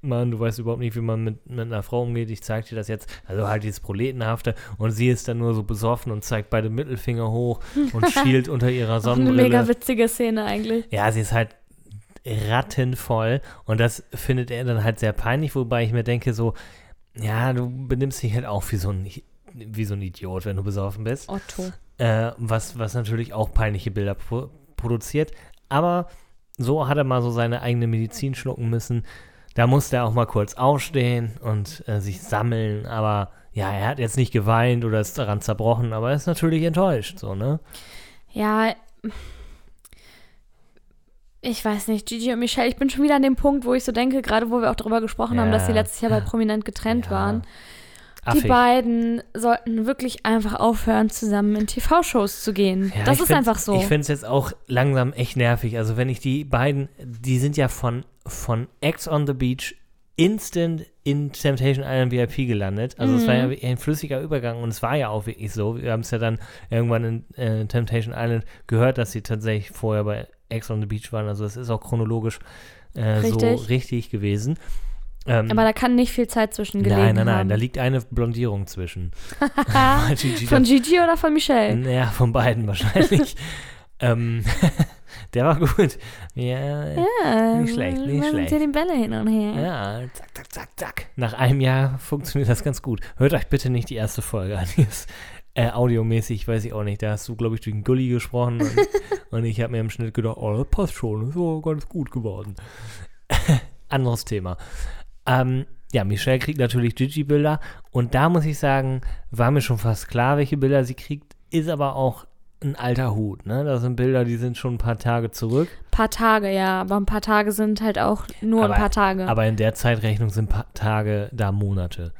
Mann, du weißt überhaupt nicht, wie man mit, mit einer Frau umgeht, ich zeig dir das jetzt. Also halt dieses Proletenhafte. Und sie ist dann nur so besoffen und zeigt beide Mittelfinger hoch und schielt unter ihrer Auch eine Sonnenbrille. mega witzige Szene eigentlich. Ja, sie ist halt rattenvoll und das findet er dann halt sehr peinlich, wobei ich mir denke so, ja, du benimmst dich halt auch wie so ein, wie so ein Idiot, wenn du besoffen bist. Otto. Äh, was, was natürlich auch peinliche Bilder pro produziert. Aber so hat er mal so seine eigene Medizin schlucken müssen. Da musste er auch mal kurz aufstehen und äh, sich sammeln. Aber ja, er hat jetzt nicht geweint oder ist daran zerbrochen, aber er ist natürlich enttäuscht, so, ne? Ja, ich weiß nicht, Gigi und Michelle, ich bin schon wieder an dem Punkt, wo ich so denke, gerade wo wir auch darüber gesprochen haben, dass sie Ja. letztes Jahr bei Prominent getrennt Ja. waren. Affig. Die beiden sollten wirklich einfach aufhören, zusammen in TV-Shows zu gehen. Ja, das ist einfach so. Ich finde es jetzt auch langsam echt nervig. Also wenn ich die beiden, die sind ja von, von Ex on the Beach instant in Temptation Island VIP gelandet. Also es war ja Mhm. ein flüssiger Übergang und es war ja auch wirklich so. Wir haben es ja dann irgendwann in äh, Temptation Island gehört, dass sie tatsächlich vorher bei Ex on the Beach waren. Also es ist auch chronologisch äh, so Richtig. richtig gewesen. Ähm, Aber da kann nicht viel Zeit zwischen gelegen nein, nein, nein, haben. da liegt eine Blondierung zwischen. Gigi Von Gigi oder von Michelle? ja, von beiden wahrscheinlich. ähm, der war gut. Ja, ja. Ja, nicht schlecht, nicht schlecht. hier die Bälle hin und her. zack, zack, zack, zack. Nach einem Jahr funktioniert das ganz gut. Hört euch bitte nicht die erste Folge an. Die ist äh, audiomäßig, weiß ich auch nicht. Da hast du, glaube ich, durch den Gully gesprochen und, und ich habe mir im Schnitt gedacht, oh, das passt schon, ist so ganz gut geworden. Anderes Thema. Ähm, ja, Michelle kriegt natürlich Gigi-Bilder und da muss ich sagen, war mir schon fast klar, welche Bilder sie kriegt, ist aber auch ein alter Hut, ne? Das sind Bilder, die sind schon ein paar Tage zurück. paar Tage, ja. Aber ein paar Tage sind halt auch nur Aber- ein paar Tage. Aber in der Zeitrechnung sind paar Tage da Monate.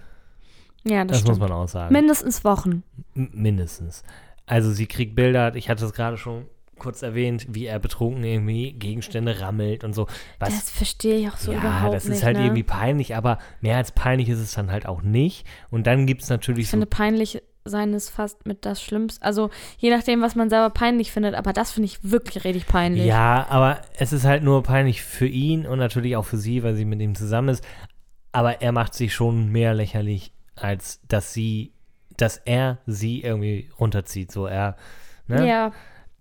Ja, das, Das, muss man auch sagen. Mindestens Wochen. M- mindestens. Also sie kriegt Bilder, ich hatte es gerade schon kurz erwähnt, wie er betrunken irgendwie Gegenstände rammelt und so. Was, das verstehe ich auch so ja, überhaupt das nicht. ist halt ne? irgendwie peinlich, aber mehr als peinlich ist es dann halt auch nicht. Und dann gibt es natürlich Ich so finde, peinlich sein ist fast mit das Schlimmste. Also, je nachdem, was man selber peinlich findet, aber das finde ich wirklich richtig peinlich. Ja, aber es ist halt nur peinlich für ihn und natürlich auch für sie, weil sie mit ihm zusammen ist. Aber er macht sich schon mehr lächerlich, als dass sie, dass er sie irgendwie runterzieht. So er, ne? Ja,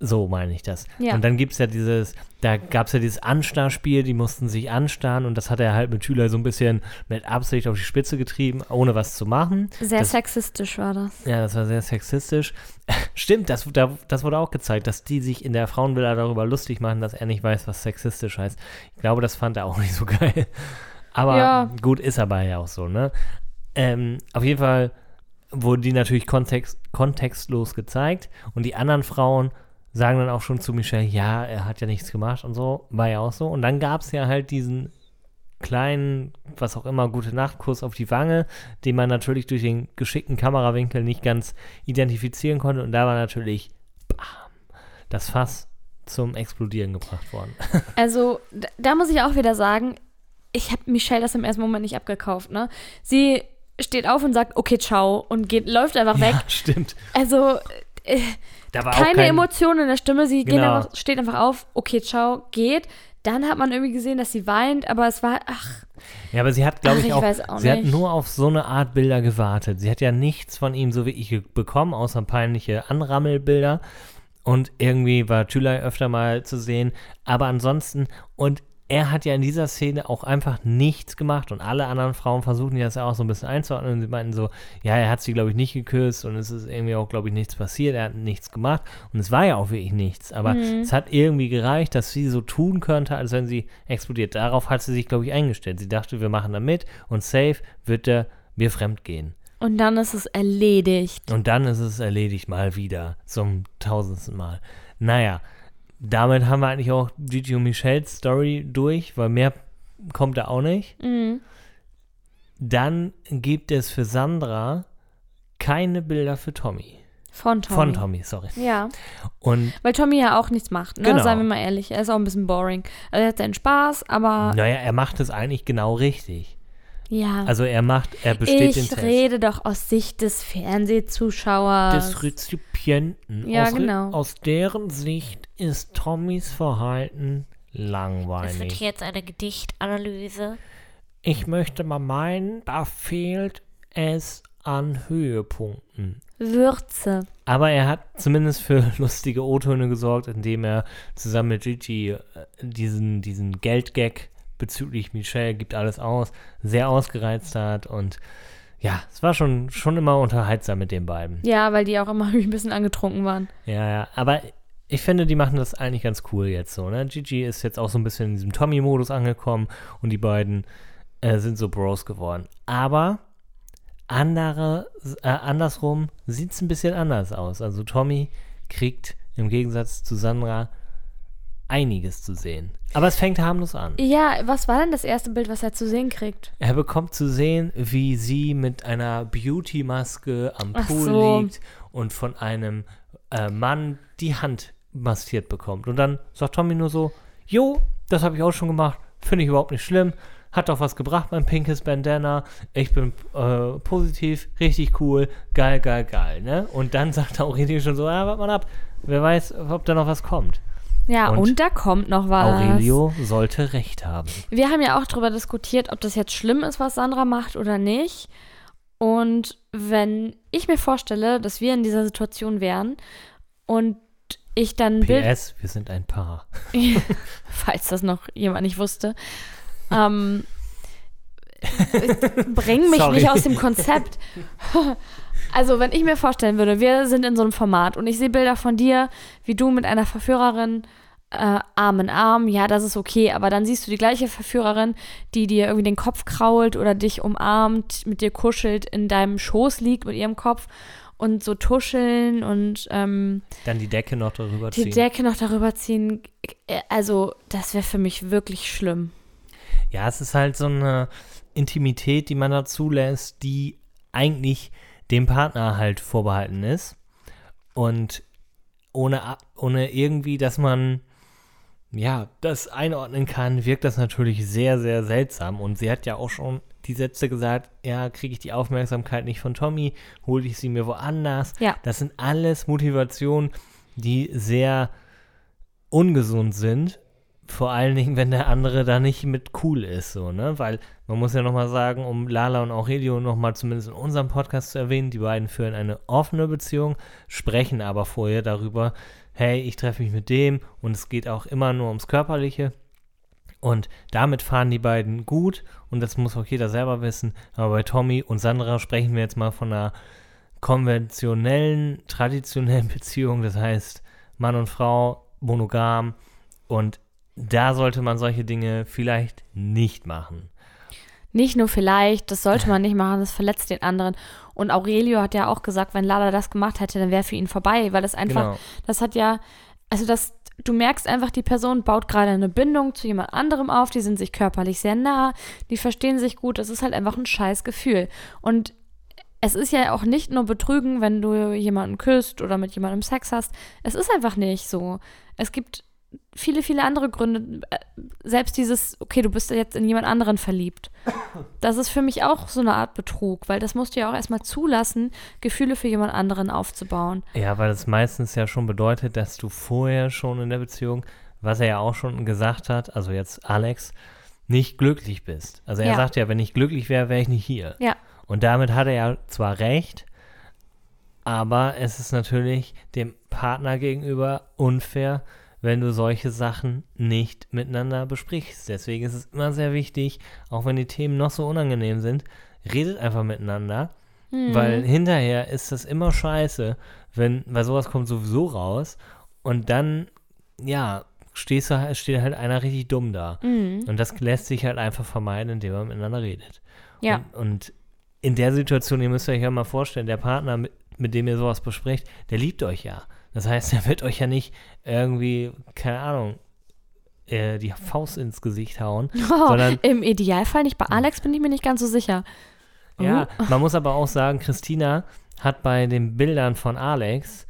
So meine ich das. Ja. Und dann gibt es ja dieses, da gab es ja dieses Anstarrspiel, die mussten sich anstarren und das hat er halt mit Schüler so ein bisschen mit Absicht auf die Spitze getrieben, ohne was zu machen. sehr das, sexistisch war das. Ja, das war sehr sexistisch. Stimmt, das, da, das wurde auch gezeigt, dass die sich in der Frauenvilla darüber lustig machen, dass er nicht weiß, was sexistisch heißt. Ich glaube, das fand er auch nicht so geil. Aber Ja. gut, ist aber ja auch so, ne? Ähm, auf jeden Fall wurden die natürlich kontext, kontextlos gezeigt und die anderen Frauen sagen dann auch schon zu Michelle, ja, er hat ja nichts gemacht und so, war ja auch so. Und dann gab es ja halt diesen kleinen, was auch immer, gute Nachtkuss auf die Wange, den man natürlich durch den geschickten Kamerawinkel nicht ganz identifizieren konnte. Und da war natürlich bam, das Fass zum Explodieren gebracht worden. Also, da muss ich auch wieder sagen, ich habe Michelle das im ersten Moment nicht abgekauft, ne? Sie steht auf und sagt, okay, ciao, und geht, läuft einfach weg. Ja, stimmt. Also, äh, keine kein, Emotionen in der Stimme. Sie Genau. einfach, steht einfach auf, okay, ciao, geht. Dann hat man irgendwie gesehen, dass sie weint, aber es war, ach, Ja, aber sie hat, glaube ich, ich auch, auch sie hat nicht. nur auf so eine Art Bilder gewartet. Sie hat ja nichts von ihm so wirklich ge- bekommen, außer peinliche Anrammelbilder. Und irgendwie war Tülay öfter mal zu sehen. Aber ansonsten, und er hat ja in dieser Szene auch einfach nichts gemacht. Und alle anderen Frauen versuchen das ja auch so ein bisschen einzuordnen. Und sie meinten so, ja, er hat sie, glaube ich, nicht geküsst. Und es ist irgendwie auch, glaube ich, nichts passiert. Er hat nichts gemacht. Und es war ja auch wirklich nichts. Aber Mhm. es hat irgendwie gereicht, dass sie so tun könnte, als wenn sie explodiert. Darauf hat sie sich, glaube ich, eingestellt. Sie dachte, wir machen da mit. Und safe wird der mir fremd gehen. und dann ist es erledigt. Und dann ist es erledigt mal wieder, zum tausendsten Mal. Naja, damit haben wir eigentlich auch Gigi und Michelles Story durch, weil mehr kommt da auch nicht. Mhm. Dann gibt es für Sandra keine Bilder für Tommy. Von Tommy. Von Tommy, sorry. Ja, Und weil Tommy ja auch nichts macht, ne? Genau. Seien wir mal ehrlich. Er ist auch ein bisschen boring. Also er hat seinen Spaß, aber naja, er macht es eigentlich genau richtig. Ja. Also er macht, er besteht den ich Test. rede doch aus Sicht des Fernsehzuschauers. des Rezipienten. Ja, aus, Re- genau. aus deren Sicht ist Tommys Verhalten langweilig. jetzt eine Gedichtanalyse. Ich möchte mal meinen, da fehlt es an Höhepunkten. Würze. Aber er hat zumindest für lustige O-Töne gesorgt, indem er zusammen mit Gigi äh, diesen, diesen Geldgag bezüglich Michelle gibt alles aus, sehr ausgereizt hat und ja, es war schon, schon immer unterhaltsam mit den beiden. Ja, weil die auch immer ein bisschen angetrunken waren. Ja, ja, aber ich finde, die machen das eigentlich ganz cool jetzt so, ne? Gigi ist jetzt auch so ein bisschen in diesem Tommy-Modus angekommen und die beiden äh, sind so Bros geworden. Aber andere, äh, andersrum sieht es ein bisschen anders aus. Also Tommy kriegt im Gegensatz zu Sandra einiges zu sehen. Aber es fängt harmlos an. Ja, was war denn das erste Bild, was er zu sehen kriegt? Er bekommt zu sehen, wie sie mit einer Beauty-Maske am Ach Pool so. liegt und von einem äh, Mann die Hand massiert bekommt. Und dann sagt Tommy nur so, jo, das habe ich auch schon gemacht, finde ich überhaupt nicht schlimm. hat doch was gebracht, mein pinkes Bandana. Ich bin äh, positiv, richtig cool, geil, geil, geil. Ne? Und dann sagt Aurelio schon so, ah, warte mal ab, wer weiß, ob da noch was kommt. Ja, und, Und da kommt noch was. Aurelio sollte recht haben. Wir haben ja auch darüber diskutiert, ob das jetzt schlimm ist, was Sandra macht oder nicht. Und wenn ich mir vorstelle, dass wir in dieser Situation wären und ich dann PS, wir sind ein Paar. falls das noch jemand nicht wusste, ähm, bring mich Sorry. nicht aus dem Konzept. Also, wenn ich mir vorstellen würde, wir sind in so einem Format und ich sehe Bilder von dir, wie du mit einer Verführerin äh, Arm in Arm, ja, das ist okay, aber dann siehst du die gleiche Verführerin, die dir irgendwie den Kopf krault oder dich umarmt, mit dir kuschelt, in deinem Schoß liegt mit ihrem Kopf und so tuscheln und ähm, Dann die Decke noch darüber die ziehen. Decke noch darüber ziehen. Äh, Also, das wäre für mich wirklich schlimm. Ja, es ist halt so eine Intimität, die man da zulässt, die eigentlich dem Partner halt vorbehalten ist. Und ohne, ohne irgendwie, dass man ja, das einordnen kann, wirkt das natürlich sehr, sehr seltsam. Und sie hat ja auch schon die Sätze gesagt, ja, kriege ich die Aufmerksamkeit nicht von Tommy, hole ich sie mir woanders. Ja. Das sind alles Motivationen, die sehr ungesund sind. Vor allen Dingen, wenn der andere da nicht mit cool ist, so, ne? Weil man muss ja nochmal sagen, um Lala und Aurelio nochmal zumindest in unserem Podcast zu erwähnen, die beiden führen eine offene Beziehung, sprechen aber vorher darüber, hey, ich treffe mich mit dem und es geht auch immer nur ums Körperliche. Und damit fahren die beiden gut und das muss auch jeder selber wissen. Aber bei Tommy und Sandra sprechen wir jetzt mal von einer konventionellen, traditionellen Beziehung. Das heißt, Mann und Frau, monogam. Und da sollte man solche Dinge vielleicht nicht machen. Nicht nur vielleicht, das sollte man nicht machen, das verletzt den anderen. Und Aurelio hat ja auch gesagt, wenn Lala das gemacht hätte, dann wäre für ihn vorbei, weil das einfach, Genau. das hat ja, also das, du merkst einfach, die Person baut gerade eine Bindung zu jemand anderem auf, die sind sich körperlich sehr nah, die verstehen sich gut, das ist halt einfach ein scheiß Gefühl. Und es ist ja auch nicht nur Betrügen, wenn du jemanden küsst oder mit jemandem Sex hast. Es ist einfach nicht so. Es gibt viele, viele andere Gründe. Äh, Selbst dieses, okay, du bist jetzt in jemand anderen verliebt. Das ist für mich auch so eine Art Betrug, weil das musst du ja auch erstmal zulassen, Gefühle für jemand anderen aufzubauen. Ja, weil das meistens ja schon bedeutet, dass du vorher schon in der Beziehung, was er ja auch schon gesagt hat, also jetzt Alex, nicht glücklich bist. Also er Ja. sagt ja, wenn ich glücklich wäre, wäre ich nicht hier. Ja. Und damit hat er ja zwar recht, aber es ist natürlich dem Partner gegenüber unfair, wenn du solche Sachen nicht miteinander besprichst. Deswegen ist es immer sehr wichtig, auch wenn die Themen noch so unangenehm sind, redet einfach miteinander, Mhm. weil hinterher ist das immer scheiße, wenn, weil sowas kommt sowieso raus und dann, ja, stehst du, steht halt einer richtig dumm da. Mhm. Und das lässt sich halt einfach vermeiden, indem man miteinander redet. Ja. Und, und in der Situation, ihr müsst euch ja mal vorstellen, der Partner, mit, mit dem ihr sowas besprecht, der liebt euch ja. Das heißt, er wird euch ja nicht irgendwie, keine Ahnung, äh, die Faust ins Gesicht hauen, sondern Im Idealfall nicht. Bei Alex bin ich mir nicht ganz so sicher. Ja, man muss aber auch sagen, Christina hat bei den Bildern von Alex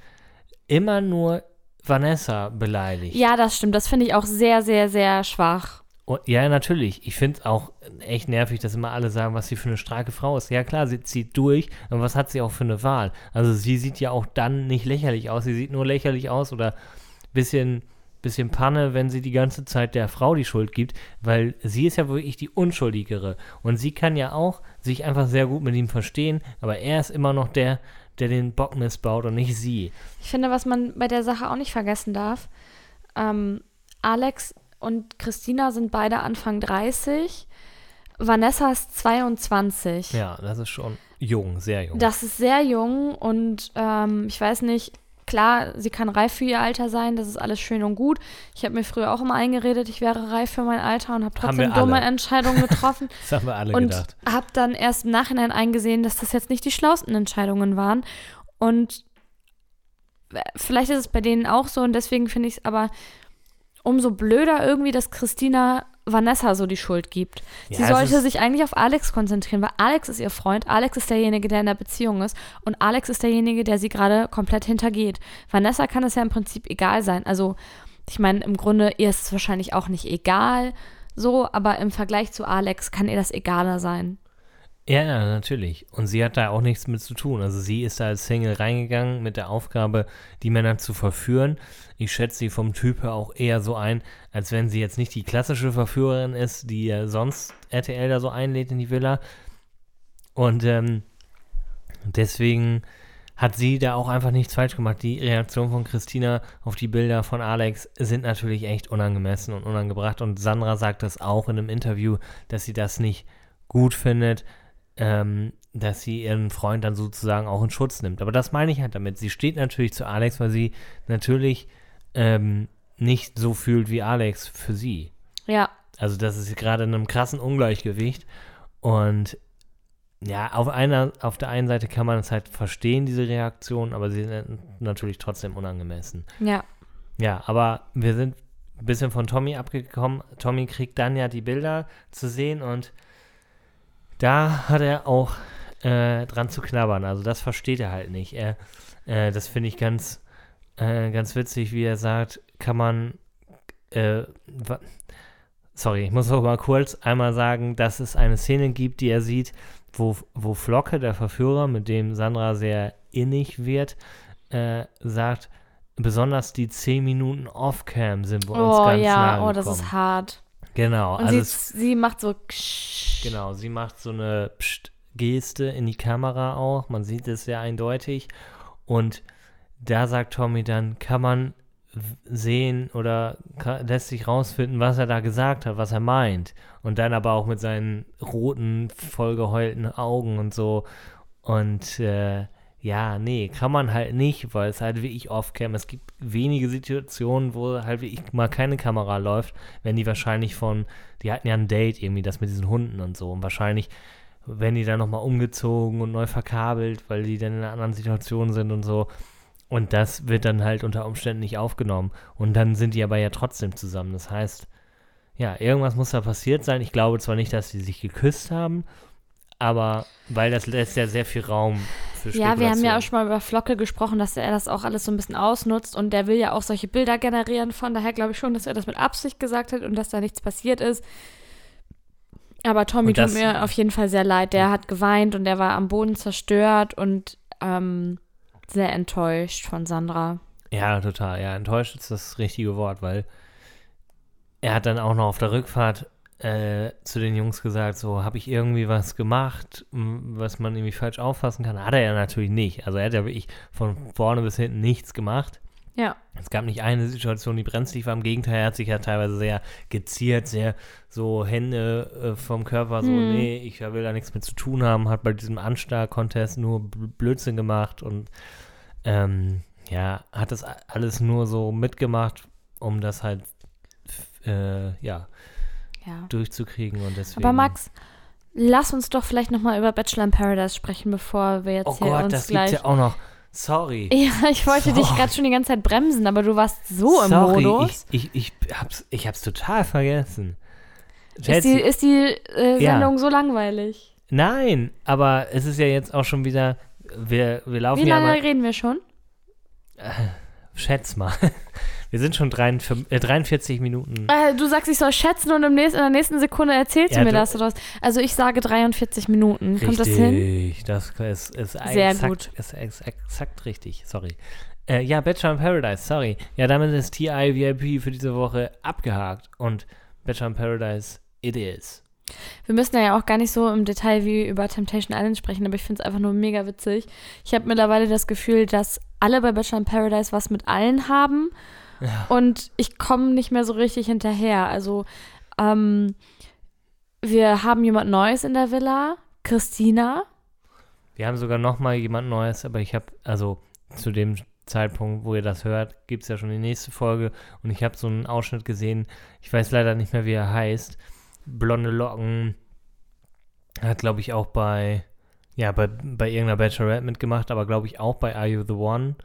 immer nur Vanessa beleidigt. Ja, das stimmt. Das finde ich auch sehr, sehr, sehr schwach. Und, ja, natürlich. Ich finde es auch echt nervig, dass immer alle sagen, was sie für eine starke Frau ist. Ja, klar, sie zieht durch, aber was hat sie auch für eine Wahl? Also, sie sieht ja auch dann nicht lächerlich aus. Sie sieht nur lächerlich aus oder bisschen, bisschen Panne, wenn sie die ganze Zeit der Frau die Schuld gibt, weil sie ist ja wirklich die Unschuldigere. Und sie kann ja auch sich einfach sehr gut mit ihm verstehen, aber er ist immer noch der, der den Bock missbaut und nicht sie. Ich finde, was man bei der Sache auch nicht vergessen darf, ähm, Alex und Christina sind beide Anfang 30. Vanessa ist 22. Ja, das ist schon jung, sehr jung. Das ist sehr jung und ähm, ich weiß nicht, klar, sie kann reif für ihr Alter sein, das ist alles schön und gut. Ich habe mir früher auch immer eingeredet, ich wäre reif für mein Alter und habe trotzdem dumme. Entscheidungen getroffen. das haben wir alle und gedacht. habe dann erst im Nachhinein eingesehen, dass das jetzt nicht die schlausten Entscheidungen waren. Und äh, vielleicht ist es bei denen auch so und deswegen finde ich es aber umso blöder irgendwie, dass Christina Vanessa so die Schuld gibt. Sie Ja, sollte sich eigentlich auf Alex konzentrieren, weil Alex ist ihr Freund, Alex ist derjenige, der in der Beziehung ist und Alex ist derjenige, der sie gerade komplett hintergeht. Vanessa kann es ja im Prinzip egal sein. Also ich meine, im Grunde ihr ist es wahrscheinlich auch nicht egal, so, aber im Vergleich zu Alex kann ihr das egaler sein. Ja, ja, natürlich. Und sie hat da auch nichts mit zu tun. Also sie ist da als Single reingegangen mit der Aufgabe, die Männer zu verführen. Ich schätze sie vom Typ her auch eher so ein, als wenn sie jetzt nicht die klassische Verführerin ist, die ja sonst RTL da so einlädt in die Villa. Und ähm, deswegen hat sie da auch einfach nichts falsch gemacht. Die Reaktion von Christina auf die Bilder von Alex sind natürlich echt unangemessen und unangebracht. Und Sandra sagt das auch in einem Interview, dass sie das nicht gut findet, ähm, dass sie ihren Freund dann sozusagen auch in Schutz nimmt. Aber das meine ich halt damit. Sie steht natürlich zu Alex, weil sie natürlich ähm, nicht so fühlt wie Alex für sie. Ja, Also das ist gerade in einem krassen Ungleichgewicht. Und ja, auf, einer, auf der einen Seite kann man es halt verstehen, diese Reaktion, aber sie sind natürlich trotzdem unangemessen. ja. Ja, aber wir sind ein bisschen von Tommy abgekommen. Tommy kriegt dann ja die Bilder zu sehen und da hat er auch äh, dran zu knabbern. Also das versteht er halt nicht. Er, äh, das finde ich ganz, äh, ganz witzig, wie er sagt, kann man, äh, sorry, ich muss auch mal kurz einmal sagen, dass es eine Szene gibt, die er sieht, wo, wo Flocke, der Verführer, mit dem Sandra sehr innig wird, äh, sagt, besonders die 10 Minuten Off-Cam sind bei uns Oh ganz ja, nahe oh, das gekommen. ist hart. Genau, Und also sie, sie macht so genau, sie macht so eine Psst-Geste in die Kamera auch, man sieht es sehr eindeutig und da sagt Tommy dann, kann man sehen oder lässt sich rausfinden, was er da gesagt hat, was er meint. Und dann aber auch mit seinen roten, vollgeheulten Augen und so. Und äh, ja, nee, kann man halt nicht, weil es halt wirklich off-cam. Es gibt wenige Situationen, wo halt wirklich mal keine Kamera läuft, wenn die wahrscheinlich von, die hatten ja ein Date irgendwie, das mit diesen Hunden und so. Und wahrscheinlich werden die dann nochmal umgezogen und neu verkabelt, weil die dann in einer anderen Situation sind und so. Und das wird dann halt unter Umständen nicht aufgenommen. Und dann sind die aber ja trotzdem zusammen. Das heißt, ja, irgendwas muss da passiert sein. Ich glaube zwar nicht, dass sie sich geküsst haben, aber weil das lässt ja sehr viel Raum für Ja, wir haben ja auch schon mal über Flocke gesprochen, dass er das auch alles so ein bisschen ausnutzt und der will ja auch solche Bilder generieren. Von daher glaube ich schon, dass er das mit Absicht gesagt hat und dass da nichts passiert ist. Aber Tommy das- tut mir auf jeden Fall sehr leid. Der hat geweint und der war am Boden zerstört und ähm, sehr enttäuscht von Sandra. Ja, total. Ja, enttäuscht ist das richtige Wort, weil er hat dann auch noch auf der Rückfahrt äh, zu den Jungs gesagt, so, habe ich irgendwie was gemacht, was man irgendwie falsch auffassen kann? Hat er ja natürlich nicht. Also er hat ja wirklich von vorne bis hinten nichts gemacht. Ja. Es gab nicht eine Situation, die brenzlig war. Im Gegenteil, er hat sich ja teilweise sehr geziert, sehr so Hände äh, vom Körper, so, Hm. nee, ich will da nichts mit zu tun haben, hat bei diesem Anstar-Contest nur Bl- Blödsinn gemacht und ähm, ja, hat das alles nur so mitgemacht, um das halt äh, ja, ja. durchzukriegen und deswegen. Aber Max, lass uns doch vielleicht nochmal über Bachelor in Paradise sprechen, bevor wir jetzt oh hier Gott, uns das gleich. gibt's ja auch noch. Sorry. Ja, ich wollte dich Sorry. gerade schon die ganze Zeit bremsen, aber du warst so im Sorry, Modus. ich, ich, ich, hab's, ich hab's total vergessen. ist die, ist die äh, Ja. Sendung so langweilig? Nein, aber es ist ja jetzt auch schon wieder, wir, wir laufen Wie ja lange mal, reden wir schon? schätz mal, wir sind schon 43, äh, 43 Minuten. Äh, du sagst, ich soll schätzen und im nächsten, in der nächsten Sekunde erzählst Ja, du mir das oder was? Also ich sage 43 Minuten. Kommt das hin? Richtig, das ist, ist Sehr exakt, gut. Ist ex, exakt richtig, sorry. Äh, ja, Bachelor in Paradise, sorry. Ja, damit ist TI VIP für diese Woche abgehakt und Bachelor in Paradise, it is. Wir müssen ja auch gar nicht so im Detail wie über Temptation Island sprechen, aber ich finde es einfach nur mega witzig. Ich habe mittlerweile das Gefühl, dass alle bei Bachelor in Paradise was mit allen haben Ja. und ich komme nicht mehr so richtig hinterher. Also ähm, wir haben jemand Neues in der Villa, Christina. Wir haben sogar noch mal jemand Neues, aber ich habe, also zu dem Zeitpunkt, wo ihr das hört, gibt es ja schon die nächste Folge und ich habe so einen Ausschnitt gesehen, ich weiß leider nicht mehr, wie er heißt. Blonde Locken, hat glaube ich auch bei, ja, bei, bei irgendeiner Bachelorette mitgemacht, aber glaube ich auch bei Are You the One.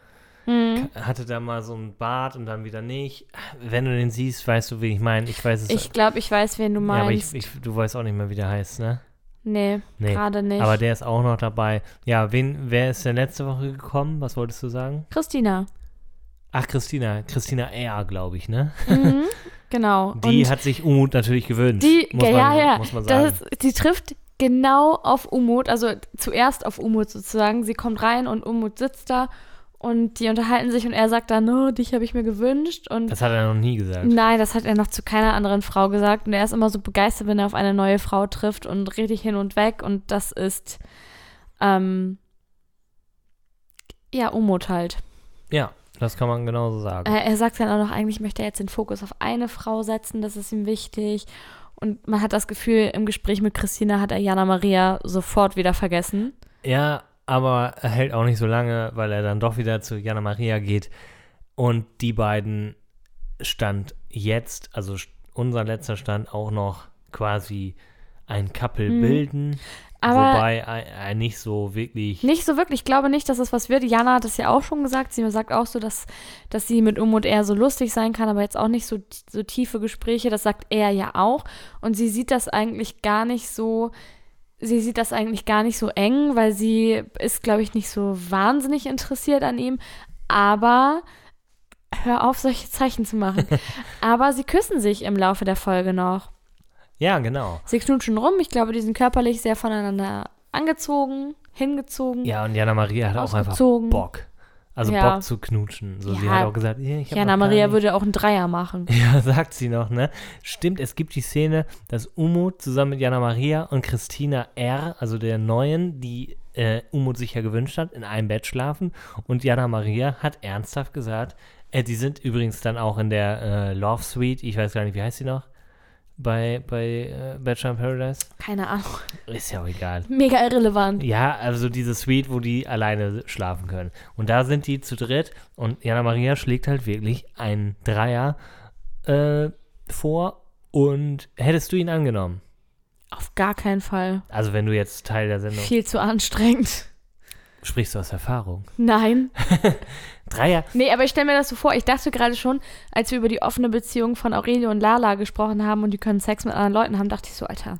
Hm. Hatte da mal so einen Bart und dann wieder nicht. Wenn du den siehst, weißt du, wie ich meine. Ich weiß es. Ich glaube, ich weiß, wen du ja, aber ich, meinst. ich, du weißt auch nicht mehr, wie der heißt, ne? nee, Nee. gerade nicht. Aber der ist auch noch dabei. Ja, wen, wer ist denn letzte Woche gekommen? Was wolltest du sagen? Christina. Ach, Christina, Christina R., glaube ich, ne? Mhm, genau. Die und hat sich Umut natürlich gewünscht. die, muss man, ja, ja, Muss man sagen. das, die trifft genau auf Umut, also zuerst auf Umut sozusagen. Sie kommt rein und Umut sitzt da und die unterhalten sich und er sagt dann, oh, dich habe ich mir gewünscht und das hat er noch nie gesagt. Nein, das hat er noch zu keiner anderen Frau gesagt. Und er ist immer so begeistert, wenn er auf eine neue Frau trifft und richtig hin und weg. Und das ist, ähm, ja, Umut halt. Ja, das kann man genauso sagen. Äh, er sagt dann auch noch, eigentlich möchte er jetzt den Fokus auf eine Frau setzen, das ist ihm wichtig. Und man hat das Gefühl, im Gespräch mit Christina hat er Jana Maria sofort wieder vergessen. Ja, aber er hält auch nicht so lange, weil er dann doch wieder zu Jana Maria geht. Und die beiden stand jetzt, also unser letzter Stand, auch noch quasi ein Couple Mhm. bilden. Aber wobei ein, ein nicht so wirklich. Nicht so wirklich. Ich glaube nicht, dass es was wird. Jana hat es ja auch schon gesagt. Sie sagt auch so, dass, dass sie mit Umut eher so lustig sein kann, aber jetzt auch nicht so, so tiefe Gespräche. Das sagt er ja auch. Und sie sieht das eigentlich gar nicht so. Sie sieht das eigentlich gar nicht so eng, weil sie ist, glaube ich, nicht so wahnsinnig interessiert an ihm. Aber hör auf, solche Zeichen zu machen. aber sie küssen sich im Laufe der Folge noch. Ja, genau. Sie knutschen rum. Ich glaube, die sind körperlich sehr voneinander angezogen, hingezogen. Ja, und Jana Maria hat auch einfach. Bock. Also Ja. Bock zu knutschen. So, sie Ja. hat auch gesagt, "Ja, ich Jana Maria würde auch einen Dreier machen. Ja, sagt sie noch, ne? Stimmt, es gibt die Szene, dass Umut zusammen mit Jana Maria und Christina R., also der Neuen, die äh, Umut sich ja gewünscht hat, in einem Bett schlafen. Und Jana Maria hat ernsthaft gesagt, äh, die sind übrigens dann auch in der äh, Love Suite, ich weiß gar nicht, wie heißt sie noch? Bei, bei äh, Bachelor in Paradise? Keine Ahnung. Ist ja auch egal. Mega irrelevant. Ja, also diese Suite, wo die alleine schlafen können. Und da sind die zu dritt und Jana Maria schlägt halt wirklich einen Dreier äh, vor. Und hättest du ihn angenommen? Auf gar keinen Fall. Also wenn du jetzt Teil der Sendung Viel zu anstrengend. Sprichst du aus Erfahrung. Nein. Dreier, Nee, aber ich stelle mir das so vor. Ich dachte gerade schon, als wir über die offene Beziehung von Aurelio und Lala gesprochen haben und die können Sex mit anderen Leuten haben, dachte ich so, Alter,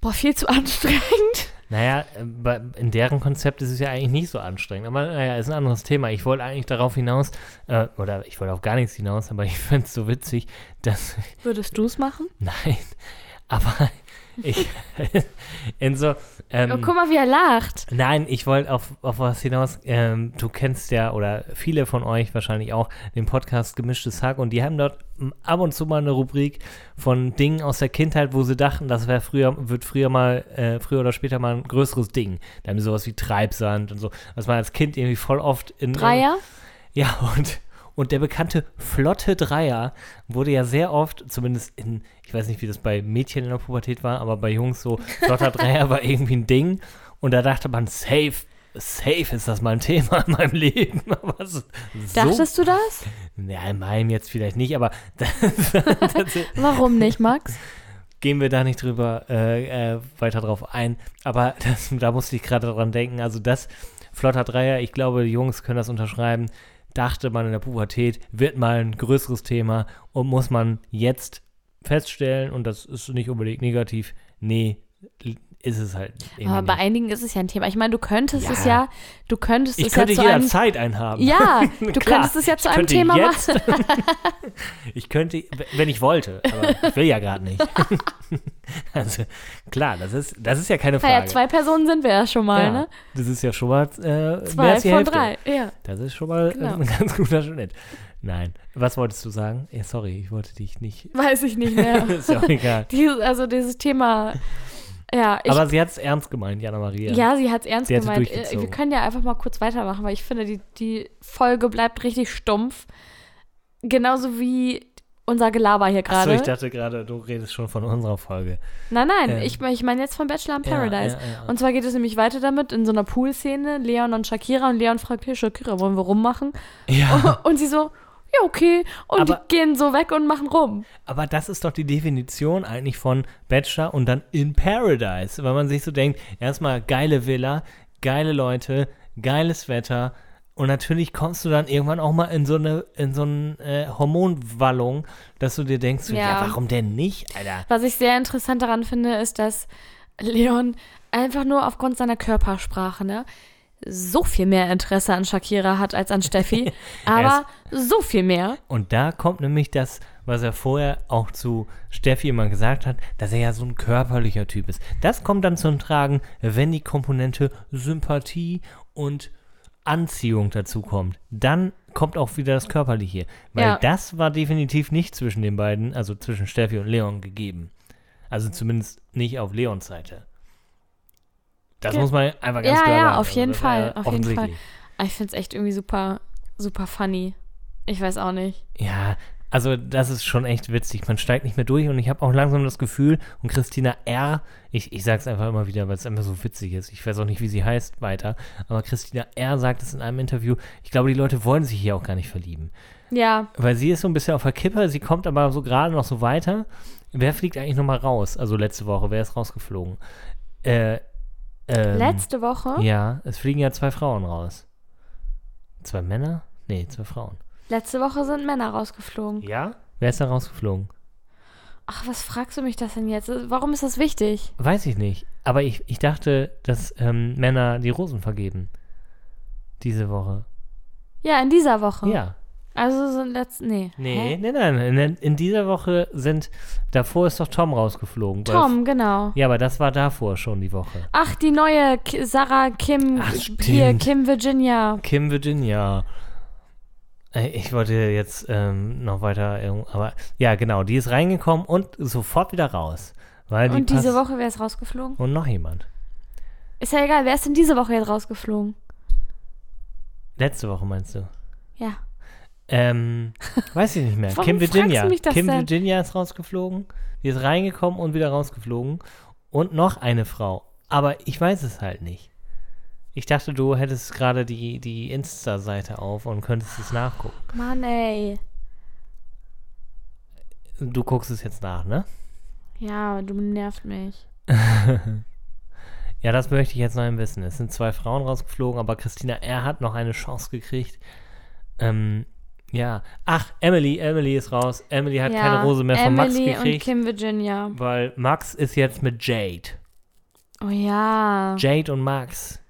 boah, viel zu anstrengend. naja, äh, in deren Konzept ist es ja eigentlich nicht so anstrengend. Aber naja, ist ein anderes Thema. Ich wollte eigentlich darauf hinaus, äh, oder ich wollte auf gar nichts hinaus, aber ich finde es so witzig, dass Würdest du es machen? Nein, aber ich in so ähm, oh, guck mal, wie er lacht. Nein, ich wollte auf, auf was hinaus. Ähm, du kennst ja, oder viele von euch wahrscheinlich auch, den Podcast Gemischtes Hack und die haben dort ab und zu mal eine Rubrik von Dingen aus der Kindheit, wo sie dachten, das wäre früher, wird früher mal, äh, früher oder später mal ein größeres Ding. Da haben sie sowas wie Treibsand und so, was man als Kind irgendwie voll oft in. Dreier? Ja, und, und der bekannte flotte Dreier wurde ja sehr oft, zumindest in, ich weiß nicht, wie das bei Mädchen in der Pubertät war, aber bei Jungs so, flotter Dreier war irgendwie ein Ding. Und da dachte man, safe, safe ist das mal ein Thema in meinem Leben. Aber so, Dachtest du das? ja, in meinem jetzt vielleicht nicht, aber das, das, Warum nicht, Max? gehen wir da nicht drüber äh, äh, weiter drauf ein. Aber das, da musste ich gerade dran denken. Also das flotter Dreier, ich glaube, die Jungs können das unterschreiben. Dachte man in der Pubertät, wird mal ein größeres Thema und muss man jetzt feststellen, und das ist nicht unbedingt negativ, nee, ist es halt Aber bei einigen ist es ja ein Thema. Ich meine, du könntest es Ja. ja, du könntest Ich es könnte ja zu einem, jederzeit einen haben. Ja, du Klar, könntest es ja zu einem Thema jetzt, machen. ich könnte, wenn ich wollte, aber ich will ja gerade nicht. also klar, das ist, das ist ja keine Frage. Naja, zwei Personen sind wir ja schon mal, ja, ne? Das ist ja schon mal äh, Zwei von Hälfte. drei, ja. Das ist schon mal Genau. ein ganz guter Schnitt. Nein. Was wolltest du sagen? Ja, sorry, ich wollte dich nicht. Weiß ich nicht mehr. ist ja auch egal. Dieses, also dieses Thema, ja, ich, Aber sie hat es ernst gemeint, Jana Maria. ja, sie hat es ernst Sie gemeint. Äh. Wir können ja einfach mal kurz weitermachen, weil ich finde, die, die Folge bleibt richtig stumpf. Genauso wie unser Gelaber hier Achso, gerade. ich dachte gerade, du redest schon von unserer Folge. Nein, nein, Ähm. ich, ich meine jetzt von Bachelor in Ja, Paradise. ja, ja. Und zwar geht es nämlich weiter damit in so einer Poolszene, Leon und Shakira. Und Leon fragt, hey Shakira, wollen wir rummachen? Ja, Und sie so, ja, okay. Und Aber- die gehen so weg und machen rum. aber das ist doch die Definition eigentlich von Bachelor und dann in Paradise. Weil man sich so denkt, erstmal geile Villa, geile Leute, geiles Wetter. Und natürlich kommst du dann irgendwann auch mal in so eine, in so eine äh, Hormonwallung, dass du dir denkst, ja. Ja. warum denn nicht, Alter? Was ich sehr interessant daran finde, ist, dass Leon einfach nur aufgrund seiner Körpersprache, ne, so viel mehr Interesse an Shakira hat als an Steffi. aber so viel mehr. Und da kommt nämlich das, was er vorher auch zu Steffi immer gesagt hat, dass er ja so ein körperlicher Typ ist. Das kommt dann zum Tragen, wenn die Komponente Sympathie und Anziehung dazu kommt. Dann kommt auch wieder das Körperliche. Weil Ja. das war definitiv nicht zwischen den beiden, also zwischen Steffi und Leon gegeben. Also zumindest nicht auf Leons Seite. Das muss man einfach ganz Ja, klar ja, sagen. auf jeden das Fall, auf jeden Fall. ich finde es echt irgendwie super, super funny. Ich weiß auch nicht. Ja, also das ist schon echt witzig. Man steigt nicht mehr durch und ich habe auch langsam das Gefühl, und Christina R., ich, ich sage es einfach immer wieder, weil es einfach so witzig ist. Ich weiß auch nicht, wie sie heißt weiter, aber Christina R. sagt es in einem Interview, ich glaube, die Leute wollen sich hier auch gar nicht verlieben. Ja, Weil sie ist so ein bisschen auf der Kippe, sie kommt aber so gerade noch so weiter. Wer fliegt eigentlich nochmal raus? Also letzte Woche, wer ist rausgeflogen? Äh, ähm, letzte Woche, Ja, es fliegen ja zwei Frauen raus. Zwei Männer? Nee, zwei Frauen. letzte Woche sind Männer rausgeflogen. Ja? Wer ist da rausgeflogen? Ach, was fragst du mich das denn jetzt? Warum ist das wichtig? Weiß ich nicht. Aber ich, ich dachte, dass ähm, Männer die Rosen vergeben. Diese Woche. Ja, in dieser Woche. Ja. Also sind letzte, nee. Nee, Hä? nein, nein. In, dieser Woche sind. Davor ist doch Tom rausgeflogen. weil- Tom, genau. Ja, aber das war davor schon die Woche. Ach, die neue Ki Sarah Kim, Ach, hier. Kim Virginia. Kim Virginia. Ich wollte jetzt ähm, noch weiter. Aber ja, genau. Die ist reingekommen und sofort wieder raus. Weil die Und diese Woche, wer ist rausgeflogen? Und noch jemand. Ist ja egal, wer ist denn diese Woche jetzt rausgeflogen? Letzte Woche meinst du? Ja. Ähm, weiß ich nicht mehr. Kim Virginia. Kim denn? Virginia ist rausgeflogen. Die ist reingekommen und wieder rausgeflogen. Und noch eine Frau. Aber ich weiß es halt nicht. Ich dachte, du hättest gerade die, die Insta-Seite auf und könntest es nachgucken. Mann, ey. Du guckst es jetzt nach, ne? Ja, du nervt mich. Ja, das möchte ich jetzt noch ein wissen. Es sind zwei Frauen rausgeflogen, aber Christina R. hat noch eine Chance gekriegt. Ähm, ja. Ach, Emily, Emily ist raus. Emily hat ja, keine Rose mehr von Max Emily gekriegt. und Kim Virginia. Weil Max ist jetzt mit Jade. Oh ja. Jade und Max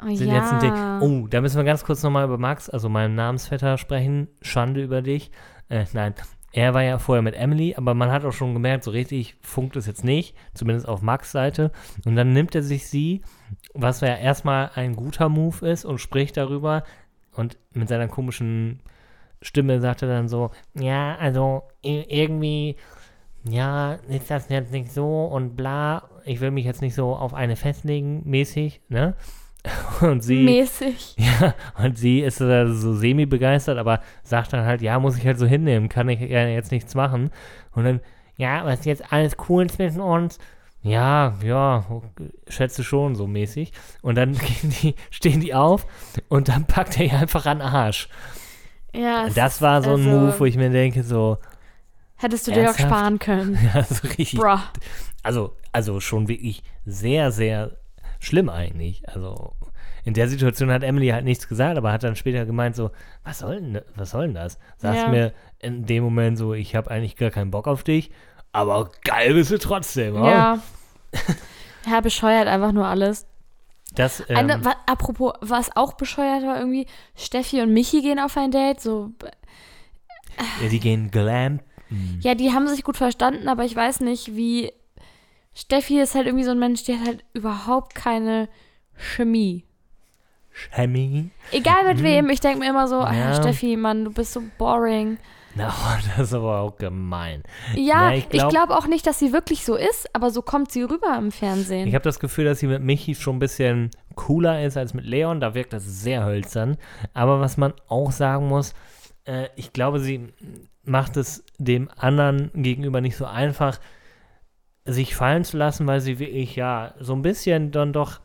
Oh sind ja. jetzt ein Ding. Oh, da müssen wir ganz kurz nochmal über Max, also meinen Namensvetter, sprechen. Schande über dich. Äh, nein, er war ja vorher mit Emily, aber man hat auch schon gemerkt, so richtig funkt es jetzt nicht, zumindest auf Max Seite. Und dann nimmt er sich sie, was ja erstmal ein guter Move ist, und spricht darüber. Und mit seiner komischen Stimme sagt er dann so, ja, also irgendwie, ja, ist das jetzt nicht so und bla, ich will mich jetzt nicht so auf eine festlegen, mäßig, ne? Und sie, Mäßig. ja, und sie ist da so semi-begeistert, aber sagt dann halt, ja, muss ich halt so hinnehmen, kann ich ja jetzt nichts machen. Und dann, ja, aber ist jetzt alles cool zwischen uns? Ja, ja, schätze schon so mäßig. Und dann die, stehen die auf und dann packt er ihr einfach an Arsch. Ja, es Das war so ein also- Move, wo ich mir denke, so, hättest du dir auch Ernsthaft? sparen können. ja, so richtig. Bruh. Also, also schon wirklich sehr, sehr schlimm eigentlich. Also in der Situation hat Emily halt nichts gesagt, aber hat dann später gemeint so, was soll denn, was soll denn das? Sagst Ja. mir in dem Moment so, ich habe eigentlich gar keinen Bock auf dich, aber geil bist du trotzdem. oh. Ja. Ja, bescheuert einfach nur alles. Das, ähm, Eine, wa, apropos, was auch bescheuert war irgendwie, Steffi und Michi gehen auf ein Date, so, ja, die gehen glam. ja, die haben sich gut verstanden, aber ich weiß nicht, wie, Steffi ist halt irgendwie so ein Mensch, die hat halt überhaupt keine Chemie. Chemie. Egal mit wem, ich denke mir immer so. Ja. ah, Steffi, Mann, du bist so boring. Na, das ist aber auch gemein. Ja, Ja, ich ich glaub- glaube auch nicht, dass sie wirklich so ist, aber so kommt sie rüber im Fernsehen. Ich habe das Gefühl, dass sie mit Michi schon ein bisschen cooler ist als mit Leon. Da wirkt das sehr hölzern. Aber was man auch sagen muss, äh, ich glaube, sie macht es dem anderen gegenüber nicht so einfach, sich fallen zu lassen, weil sie wirklich, ja, so ein bisschen dann doch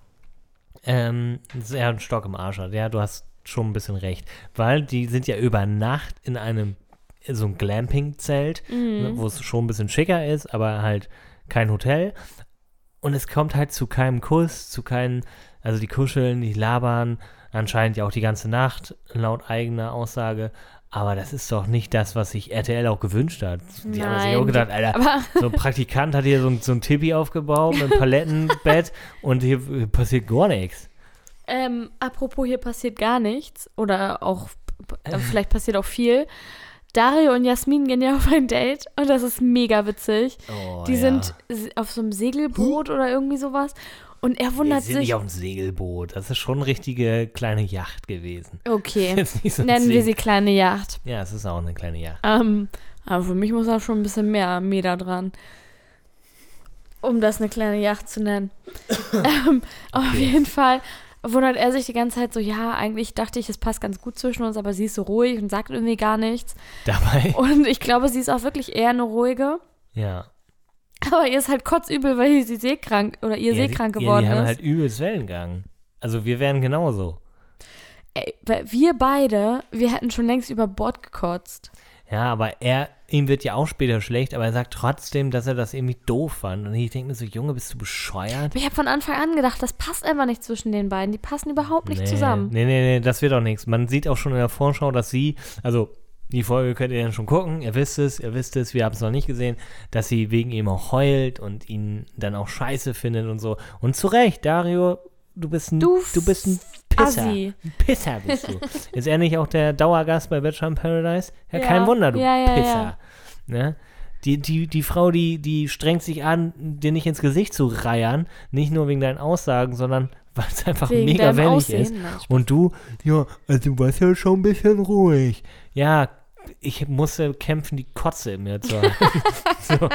ähm, sehr einen Stock im Arsch hat. Ja, du hast schon ein bisschen recht. Weil die sind ja über Nacht in einem, so ein Glamping-Zelt, Mhm. wo es schon ein bisschen schicker ist, aber halt kein Hotel. Und es kommt halt zu keinem Kuss, zu keinen, also die kuscheln, die labern, anscheinend ja auch die ganze Nacht, laut eigener Aussage. Aber das ist doch nicht das, was sich RTL auch gewünscht hat. Die haben sich Nein, auch gedacht, Alter, so ein Praktikant hat hier so ein, so ein Tippi aufgebaut mit einem Palettenbett und hier passiert gar nichts. Ähm, apropos, hier passiert gar nichts. Oder auch, äh, vielleicht passiert auch viel. Dario und Jasmin gehen ja auf ein Date und das ist mega witzig. Oh, Die ja. sind auf so einem Segelboot oder irgendwie sowas. Und er Wir wundert sind sich. nicht auf einem Segelboot. Das ist schon eine richtige kleine Yacht gewesen. Okay, so nennen wir Segel- sie kleine Yacht. Ja, es ist auch eine kleine Yacht. Ähm, aber für mich muss da schon ein bisschen mehr Meter dran. Um das eine kleine Yacht zu nennen. ähm, aber auf Okay. jeden Fall wundert er sich die ganze Zeit so, ja, eigentlich dachte ich, es passt ganz gut zwischen uns, aber sie ist so ruhig und sagt irgendwie gar nichts. Dabei, Und ich glaube, sie ist auch wirklich eher eine ruhige. ja. Aber ihr ist halt kotzübel, weil sie seekrank oder ihr ja, seekrank die, geworden ja, die haben ist. halt übelst Wellengang. Also wir wären genauso. Ey, wir beide, wir hätten schon längst über Bord gekotzt. Ja, aber er, ihm wird ja auch später schlecht, aber er sagt trotzdem, dass er das irgendwie doof fand. Und ich denke mir so, Junge, bist du bescheuert? Ich habe von Anfang an gedacht, das passt einfach nicht zwischen den beiden. Die passen überhaupt nicht nee, zusammen. Nee, nee, nee, das wird auch nichts. Man sieht auch schon in der Vorschau, dass sie, also die Folge könnt ihr dann schon gucken, ihr wisst es, ihr wisst es, wir haben es noch nicht gesehen, dass sie wegen ihm auch heult und ihn dann auch scheiße findet und so. Und zu Recht, Dario, du bist ein, Du du, bist ein Pisser. Assi. Ein Pisser bist du. Ist er nicht auch der Dauergast bei Bachelor in Paradise? Ja, Ja. kein Wunder, du Ja, Pisser. Ne? Die, die, die Frau, die, die strengt sich an, dir nicht ins Gesicht zu reiern, nicht nur wegen deinen Aussagen, sondern weil es einfach Wegen mega wellig Aussehen. ist. Und du, ja, also du warst ja schon ein bisschen ruhig. Ja, ich musste kämpfen, die Kotze in mir zu halten. so.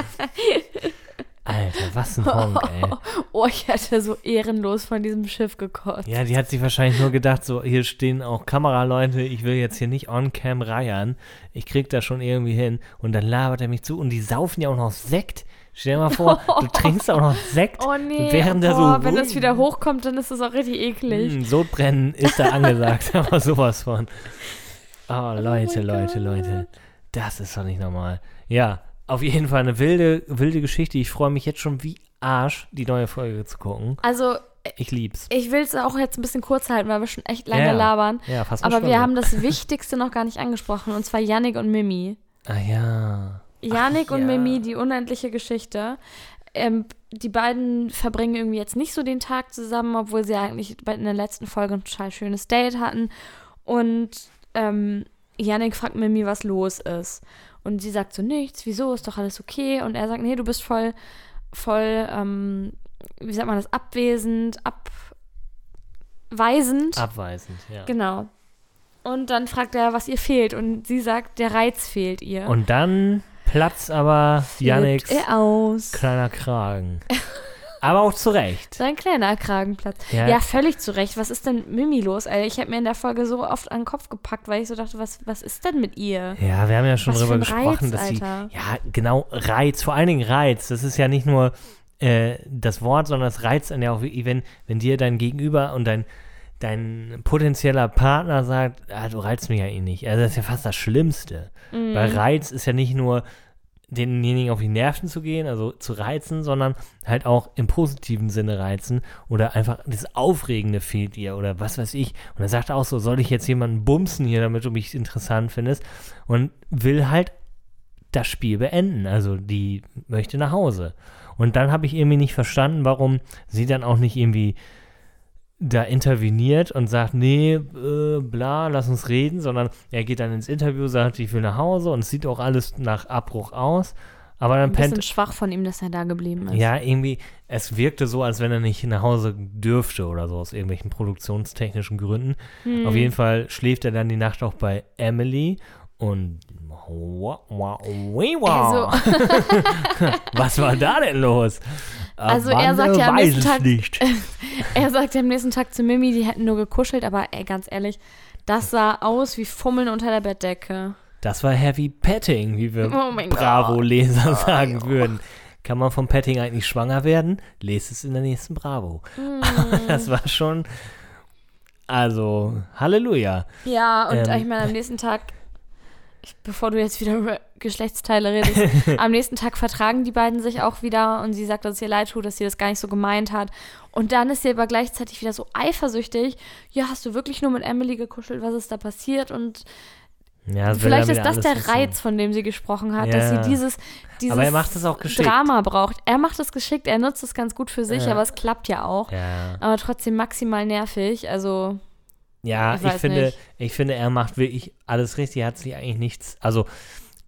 Alter, was ein Honk, ey. Oh, ich hätte so ehrenlos von diesem Schiff gekotzt. Ja, die hat sich wahrscheinlich nur gedacht, so, hier stehen auch Kameraleute, ich will jetzt hier nicht on-cam reiern. Ich krieg das schon irgendwie hin. Und dann labert er mich zu und die saufen ja auch noch Sekt. Stell dir mal vor, du trinkst auch noch Sekt. Oh nee, Während der boah, so, wenn das wieder hochkommt, dann ist das auch richtig eklig. Mm, Sodbrennen ist da angesagt, aber sowas von. Oh, Leute, mein Leute, Gott. Leute. Das ist doch nicht normal. Ja, auf jeden Fall eine wilde, wilde Geschichte. Ich freue mich jetzt schon wie Arsch, die neue Folge zu gucken. Also, Ich lieb's. ich will es auch jetzt ein bisschen kurz halten, weil wir schon echt lange Ja, labern. Ja, fast Aber wir haben das Wichtigste noch gar nicht angesprochen, und zwar Yannick und Mimi. Ah ja. Yannick und ja. Mimi, die unendliche Geschichte. Ähm, die beiden verbringen irgendwie jetzt nicht so den Tag zusammen, obwohl sie eigentlich in der letzten Folge ein total schönes Date hatten. Und ähm, Yannick fragt Mimi, was los ist. Und sie sagt so, nichts, wieso, ist doch alles okay. Und er sagt, nee, du bist voll, voll, ähm, wie sagt man das, abwesend, abweisend. Abweisend, ja. Genau. Und dann fragt er, was ihr fehlt. Und sie sagt, der Reiz fehlt ihr. Und dann platzt aber er aus. kleiner Kragen. aber auch zu Recht. Sein kleiner Kragenplatz. Ja. Ja, völlig zu Recht. Was ist denn Mimi los? Alter, ich habe mir in der Folge so oft an den Kopf gepackt, weil ich so dachte, was, was ist denn mit ihr? Ja, wir haben ja schon Was drüber gesprochen, Reiz, dass sie. Ja, genau, Reiz, vor allen Dingen Reiz. Das ist ja nicht nur äh, das Wort, sondern das reizt dann ja auch, wenn, wenn dir dein Gegenüber und dein, dein potenzieller Partner sagt, ah, du reizt mich ja eh nicht. Also das ist ja fast das Schlimmste. Mhm. Weil Reiz ist ja nicht nur denjenigen auf die Nerven zu gehen, also zu reizen, sondern halt auch im positiven Sinne reizen oder einfach das Aufregende fehlt ihr oder was weiß ich. Und er sagt auch so, soll ich jetzt jemanden bumsen hier, damit du mich interessant findest? Und will halt das Spiel beenden. Also die möchte nach Hause. Und dann habe ich irgendwie nicht verstanden, warum sie dann auch nicht irgendwie da interveniert und sagt, nee, äh, bla, lass uns reden, sondern er geht dann ins Interview, sagt, ich will nach Hause und es sieht auch alles nach Abbruch aus. Aber dann Ein bisschen pennt, schwach von ihm, dass er da geblieben ist. ja, irgendwie, es wirkte so, als wenn er nicht nach Hause dürfte oder so, aus irgendwelchen produktionstechnischen Gründen. Hm. Auf jeden Fall schläft er dann die Nacht auch bei Emily und wa- wa- wii- wa. was war da denn los? Also er sagt ja am weiß nächsten Tag- nicht. Er sagt ja am nächsten Tag zu Mimi, die hätten nur gekuschelt, aber ey, ganz ehrlich, das sah aus wie Fummeln unter der Bettdecke. Das war Heavy Petting, wie wir Oh. Bravo-Leser sagen würden. Kann man vom Petting eigentlich schwanger werden? Lest es in der nächsten Bravo. Hm. das war schon, also, Halleluja. Ja, und Ähm. ich meine, am nächsten Tag, bevor du jetzt wieder über Geschlechtsteile redest, am nächsten Tag vertragen die beiden sich auch wieder und sie sagt, dass es ihr leid tut, dass sie das gar nicht so gemeint hat. Und dann ist sie aber gleichzeitig wieder so eifersüchtig. Ja, hast du wirklich nur mit Emily gekuschelt? Was ist da passiert? Und Ja, Vielleicht ist das der wissen. Reiz, von dem sie gesprochen hat, Ja. dass sie dieses, dieses. Drama braucht. Er macht es geschickt, er nutzt es ganz gut für sich, Ja. aber es klappt ja auch. Aber trotzdem maximal nervig. Also, ja Ich ich, finde, nicht. ich finde, er macht wirklich alles richtig. Er hat sich eigentlich nichts, also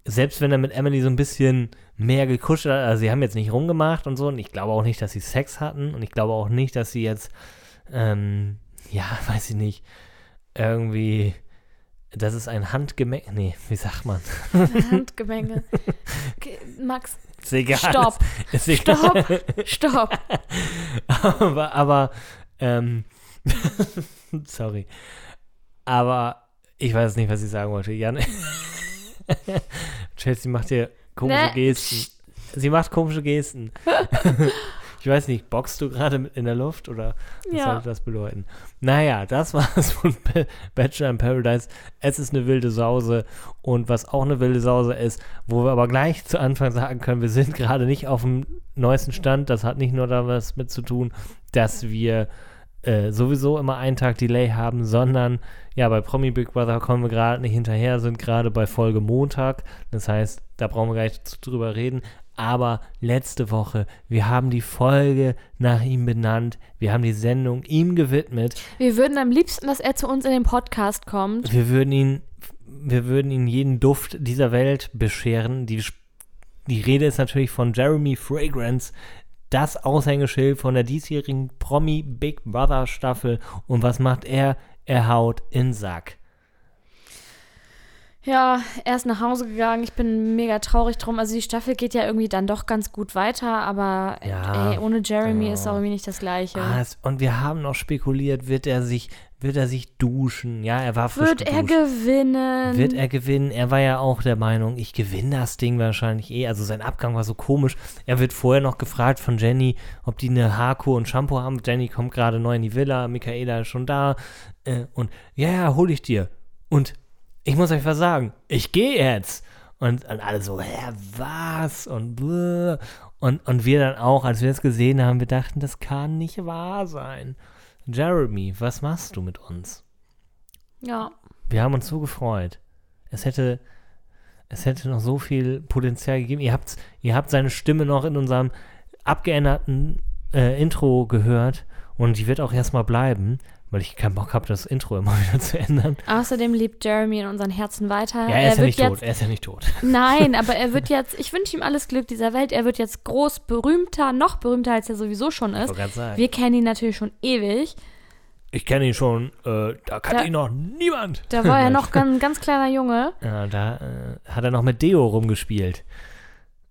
selbst wenn er mit Emily so ein bisschen mehr gekuschelt hat, also sie haben jetzt nicht rumgemacht und so, und ich glaube auch nicht, dass sie Sex hatten, und ich glaube auch nicht, dass sie jetzt, ähm, ja, weiß ich nicht, irgendwie, das ist ein Handgemenge, nee, wie sagt man? Handgemenge. Okay, Max, Ist egal. stopp, Ist egal. stopp, stopp. aber, aber ähm, sorry. Aber ich weiß nicht, was ich sagen wollte. Jan, Chelsea macht hier komische Ne, Gesten. Sie macht komische Gesten. ich weiß nicht, boxst du gerade mit in der Luft oder was Ja. sollte das bedeuten? Naja, das war es von Ba- Bachelor in Paradise. Es ist eine wilde Sause und was auch eine wilde Sause ist, wo wir aber gleich zu Anfang sagen können, wir sind gerade nicht auf dem neuesten Stand. Das hat nicht nur da was mit zu tun, dass wir äh, sowieso immer einen Tag Delay haben, sondern ja, bei Promi Big Brother kommen wir gerade nicht hinterher, sind gerade bei Folge Montag. Das heißt, da brauchen wir gar nicht drüber reden. Aber letzte Woche, wir haben die Folge nach ihm benannt. Wir haben die Sendung ihm gewidmet. Wir würden am liebsten, dass er zu uns in den Podcast kommt. Wir würden ihn, wir würden ihn jeden Duft dieser Welt bescheren. Die, die Rede ist natürlich von Jeremy Fragrance, das Aushängeschild von der diesjährigen Promi Big Brother Staffel. Und was macht er? Er haut in Sack. Ja, er ist nach Hause gegangen. Ich bin mega traurig drum. Also die Staffel geht ja irgendwie dann doch ganz gut weiter, aber Ja. ey, ohne Jeremy Ja. ist auch irgendwie nicht das Gleiche. Ah, und wir haben noch spekuliert, wird er sich, wird er sich duschen? Ja, er war frisch Wird er geduscht. gewinnen? Wird er gewinnen? Er war ja auch der Meinung, ich gewinne das Ding wahrscheinlich eh. Also sein Abgang war so komisch. Er wird vorher noch gefragt von Jenny, ob die eine Haarkur und Shampoo haben. Jenny kommt gerade neu in die Villa, Michaela ist schon da. Äh, und ja, ja, hol ich dir. Und ich muss euch was sagen, ich gehe jetzt. Und, und alle so, hä, was? Und, bläh. und und wir dann auch, als wir das gesehen haben, wir dachten, das kann nicht wahr sein. Jeremy, was machst du mit uns? ja. Wir haben uns so gefreut. Es hätte, es hätte noch so viel Potenzial gegeben. Ihr habt, ihr habt seine Stimme noch in unserem abgeänderten äh, Intro gehört und die wird auch erstmal bleiben, weil ich keinen Bock habe, das Intro immer wieder zu ändern. Außerdem lebt Jeremy in unseren Herzen weiter. Ja, er ist ja nicht jetzt, tot. Er ist ja nicht tot. Nein, aber er wird jetzt, ich wünsche ihm alles Glück dieser Welt. Er wird jetzt groß, berühmter, noch berühmter, als er sowieso schon Ich ist. gerade sagen. Wir kennen ihn natürlich schon ewig. Ich kenne ihn schon. Äh, da kannte ihn noch niemand. Da war er noch ein ganz kleiner Junge. Ja, da äh, hat er noch mit Deo rumgespielt.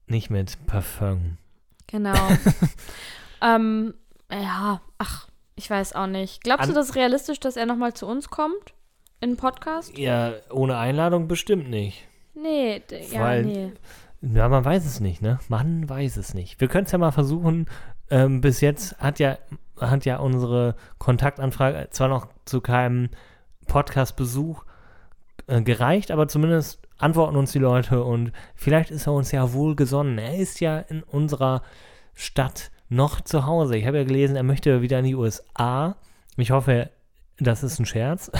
Nicht mit Parfum. Genau. ähm, ja, ach, ich weiß auch nicht. Glaubst du, An- das ist realistisch, dass er nochmal zu uns kommt? In den Podcast? Ja, ohne Einladung bestimmt nicht. Nee, d- ja, Weil- nee. Ja, man weiß es nicht, ne? Man weiß es nicht. Wir können es ja mal versuchen. Ähm, bis jetzt hat ja, hat ja unsere Kontaktanfrage zwar noch zu keinem Podcast-Besuch äh, gereicht, aber zumindest antworten uns die Leute und vielleicht ist er uns ja wohlgesonnen. Er ist ja in unserer Stadt noch zu Hause. Ich habe ja gelesen, er möchte wieder in die USA. Ich hoffe, das ist ein Scherz.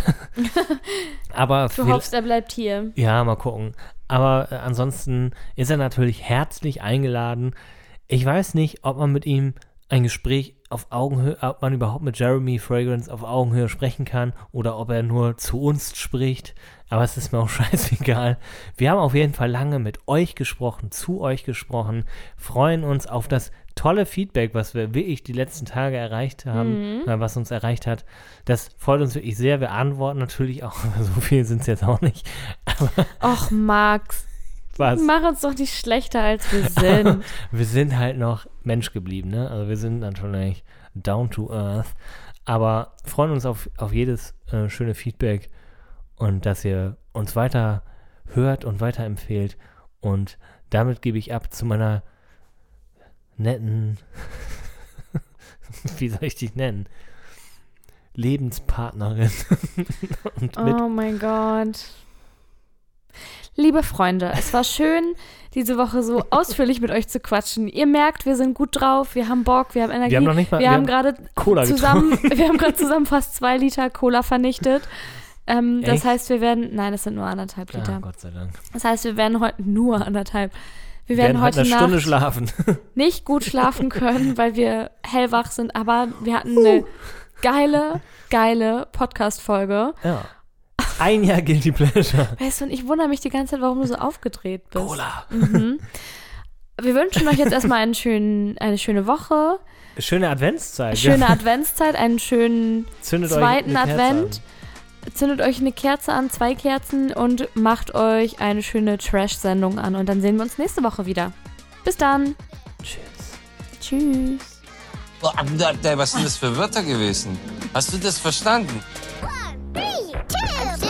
aber Du hoffst, er bleibt hier. ja, mal gucken. Aber äh, ansonsten ist er natürlich herzlich eingeladen. Ich weiß nicht, ob man mit ihm ein Gespräch auf Augenhöhe, ob man überhaupt mit Jeremy Fragrance auf Augenhöhe sprechen kann oder ob er nur zu uns spricht. Aber es ist mir auch scheißegal. Wir haben auf jeden Fall lange mit euch gesprochen, zu euch gesprochen, freuen uns auf das tolle Feedback, was wir wirklich die letzten Tage erreicht haben, äh, was uns erreicht hat. Das freut uns wirklich sehr. Wir antworten natürlich auch, so viel sind es jetzt auch nicht. Och, Max, Was? mach uns doch nicht schlechter, als wir sind. wir sind halt noch Mensch geblieben, ne? Also wir sind natürlich down to earth. Aber freuen uns auf, auf jedes äh, schöne Feedback und dass ihr uns weiter hört und weiterempfehlt. Und damit gebe ich ab zu meiner netten, wie soll ich dich nennen? Lebenspartnerin Oh mein Gott. Liebe Freunde, es war schön, diese Woche so ausführlich mit euch zu quatschen. Ihr merkt, wir sind gut drauf, wir haben Bock, wir haben Energie. Wir haben noch nicht mal- wir wir haben haben gerade Cola zusammen, wir haben gerade zusammen fast zwei Liter Cola vernichtet. Ähm, das heißt, wir werden, nein, es sind nur anderthalb Ja, Liter. Gott sei Dank. Das heißt, wir werden heute nur anderthalb. Wir werden werden heute eine Stunde Nacht schlafen. nicht gut schlafen können, weil wir hellwach sind, aber wir hatten eine geile, geile Podcast-Folge. ja. Ein Jahr Guilty Pleasure. Weißt du, und ich wundere mich die ganze Zeit, warum du so aufgedreht bist. Cola. Mhm. Wir wünschen euch jetzt erstmal einen schönen, eine schöne Woche, Schöne Adventszeit. schöne ja. Adventszeit, einen schönen Zündet zweiten Advent zündet euch eine Kerze an, zwei Kerzen und macht euch eine schöne Trash-Sendung an. Und dann sehen wir uns nächste Woche wieder. Bis dann. Tschüss. Tschüss. Boah, was sind das für Wörter gewesen? Hast du das verstanden? One, three, two, three.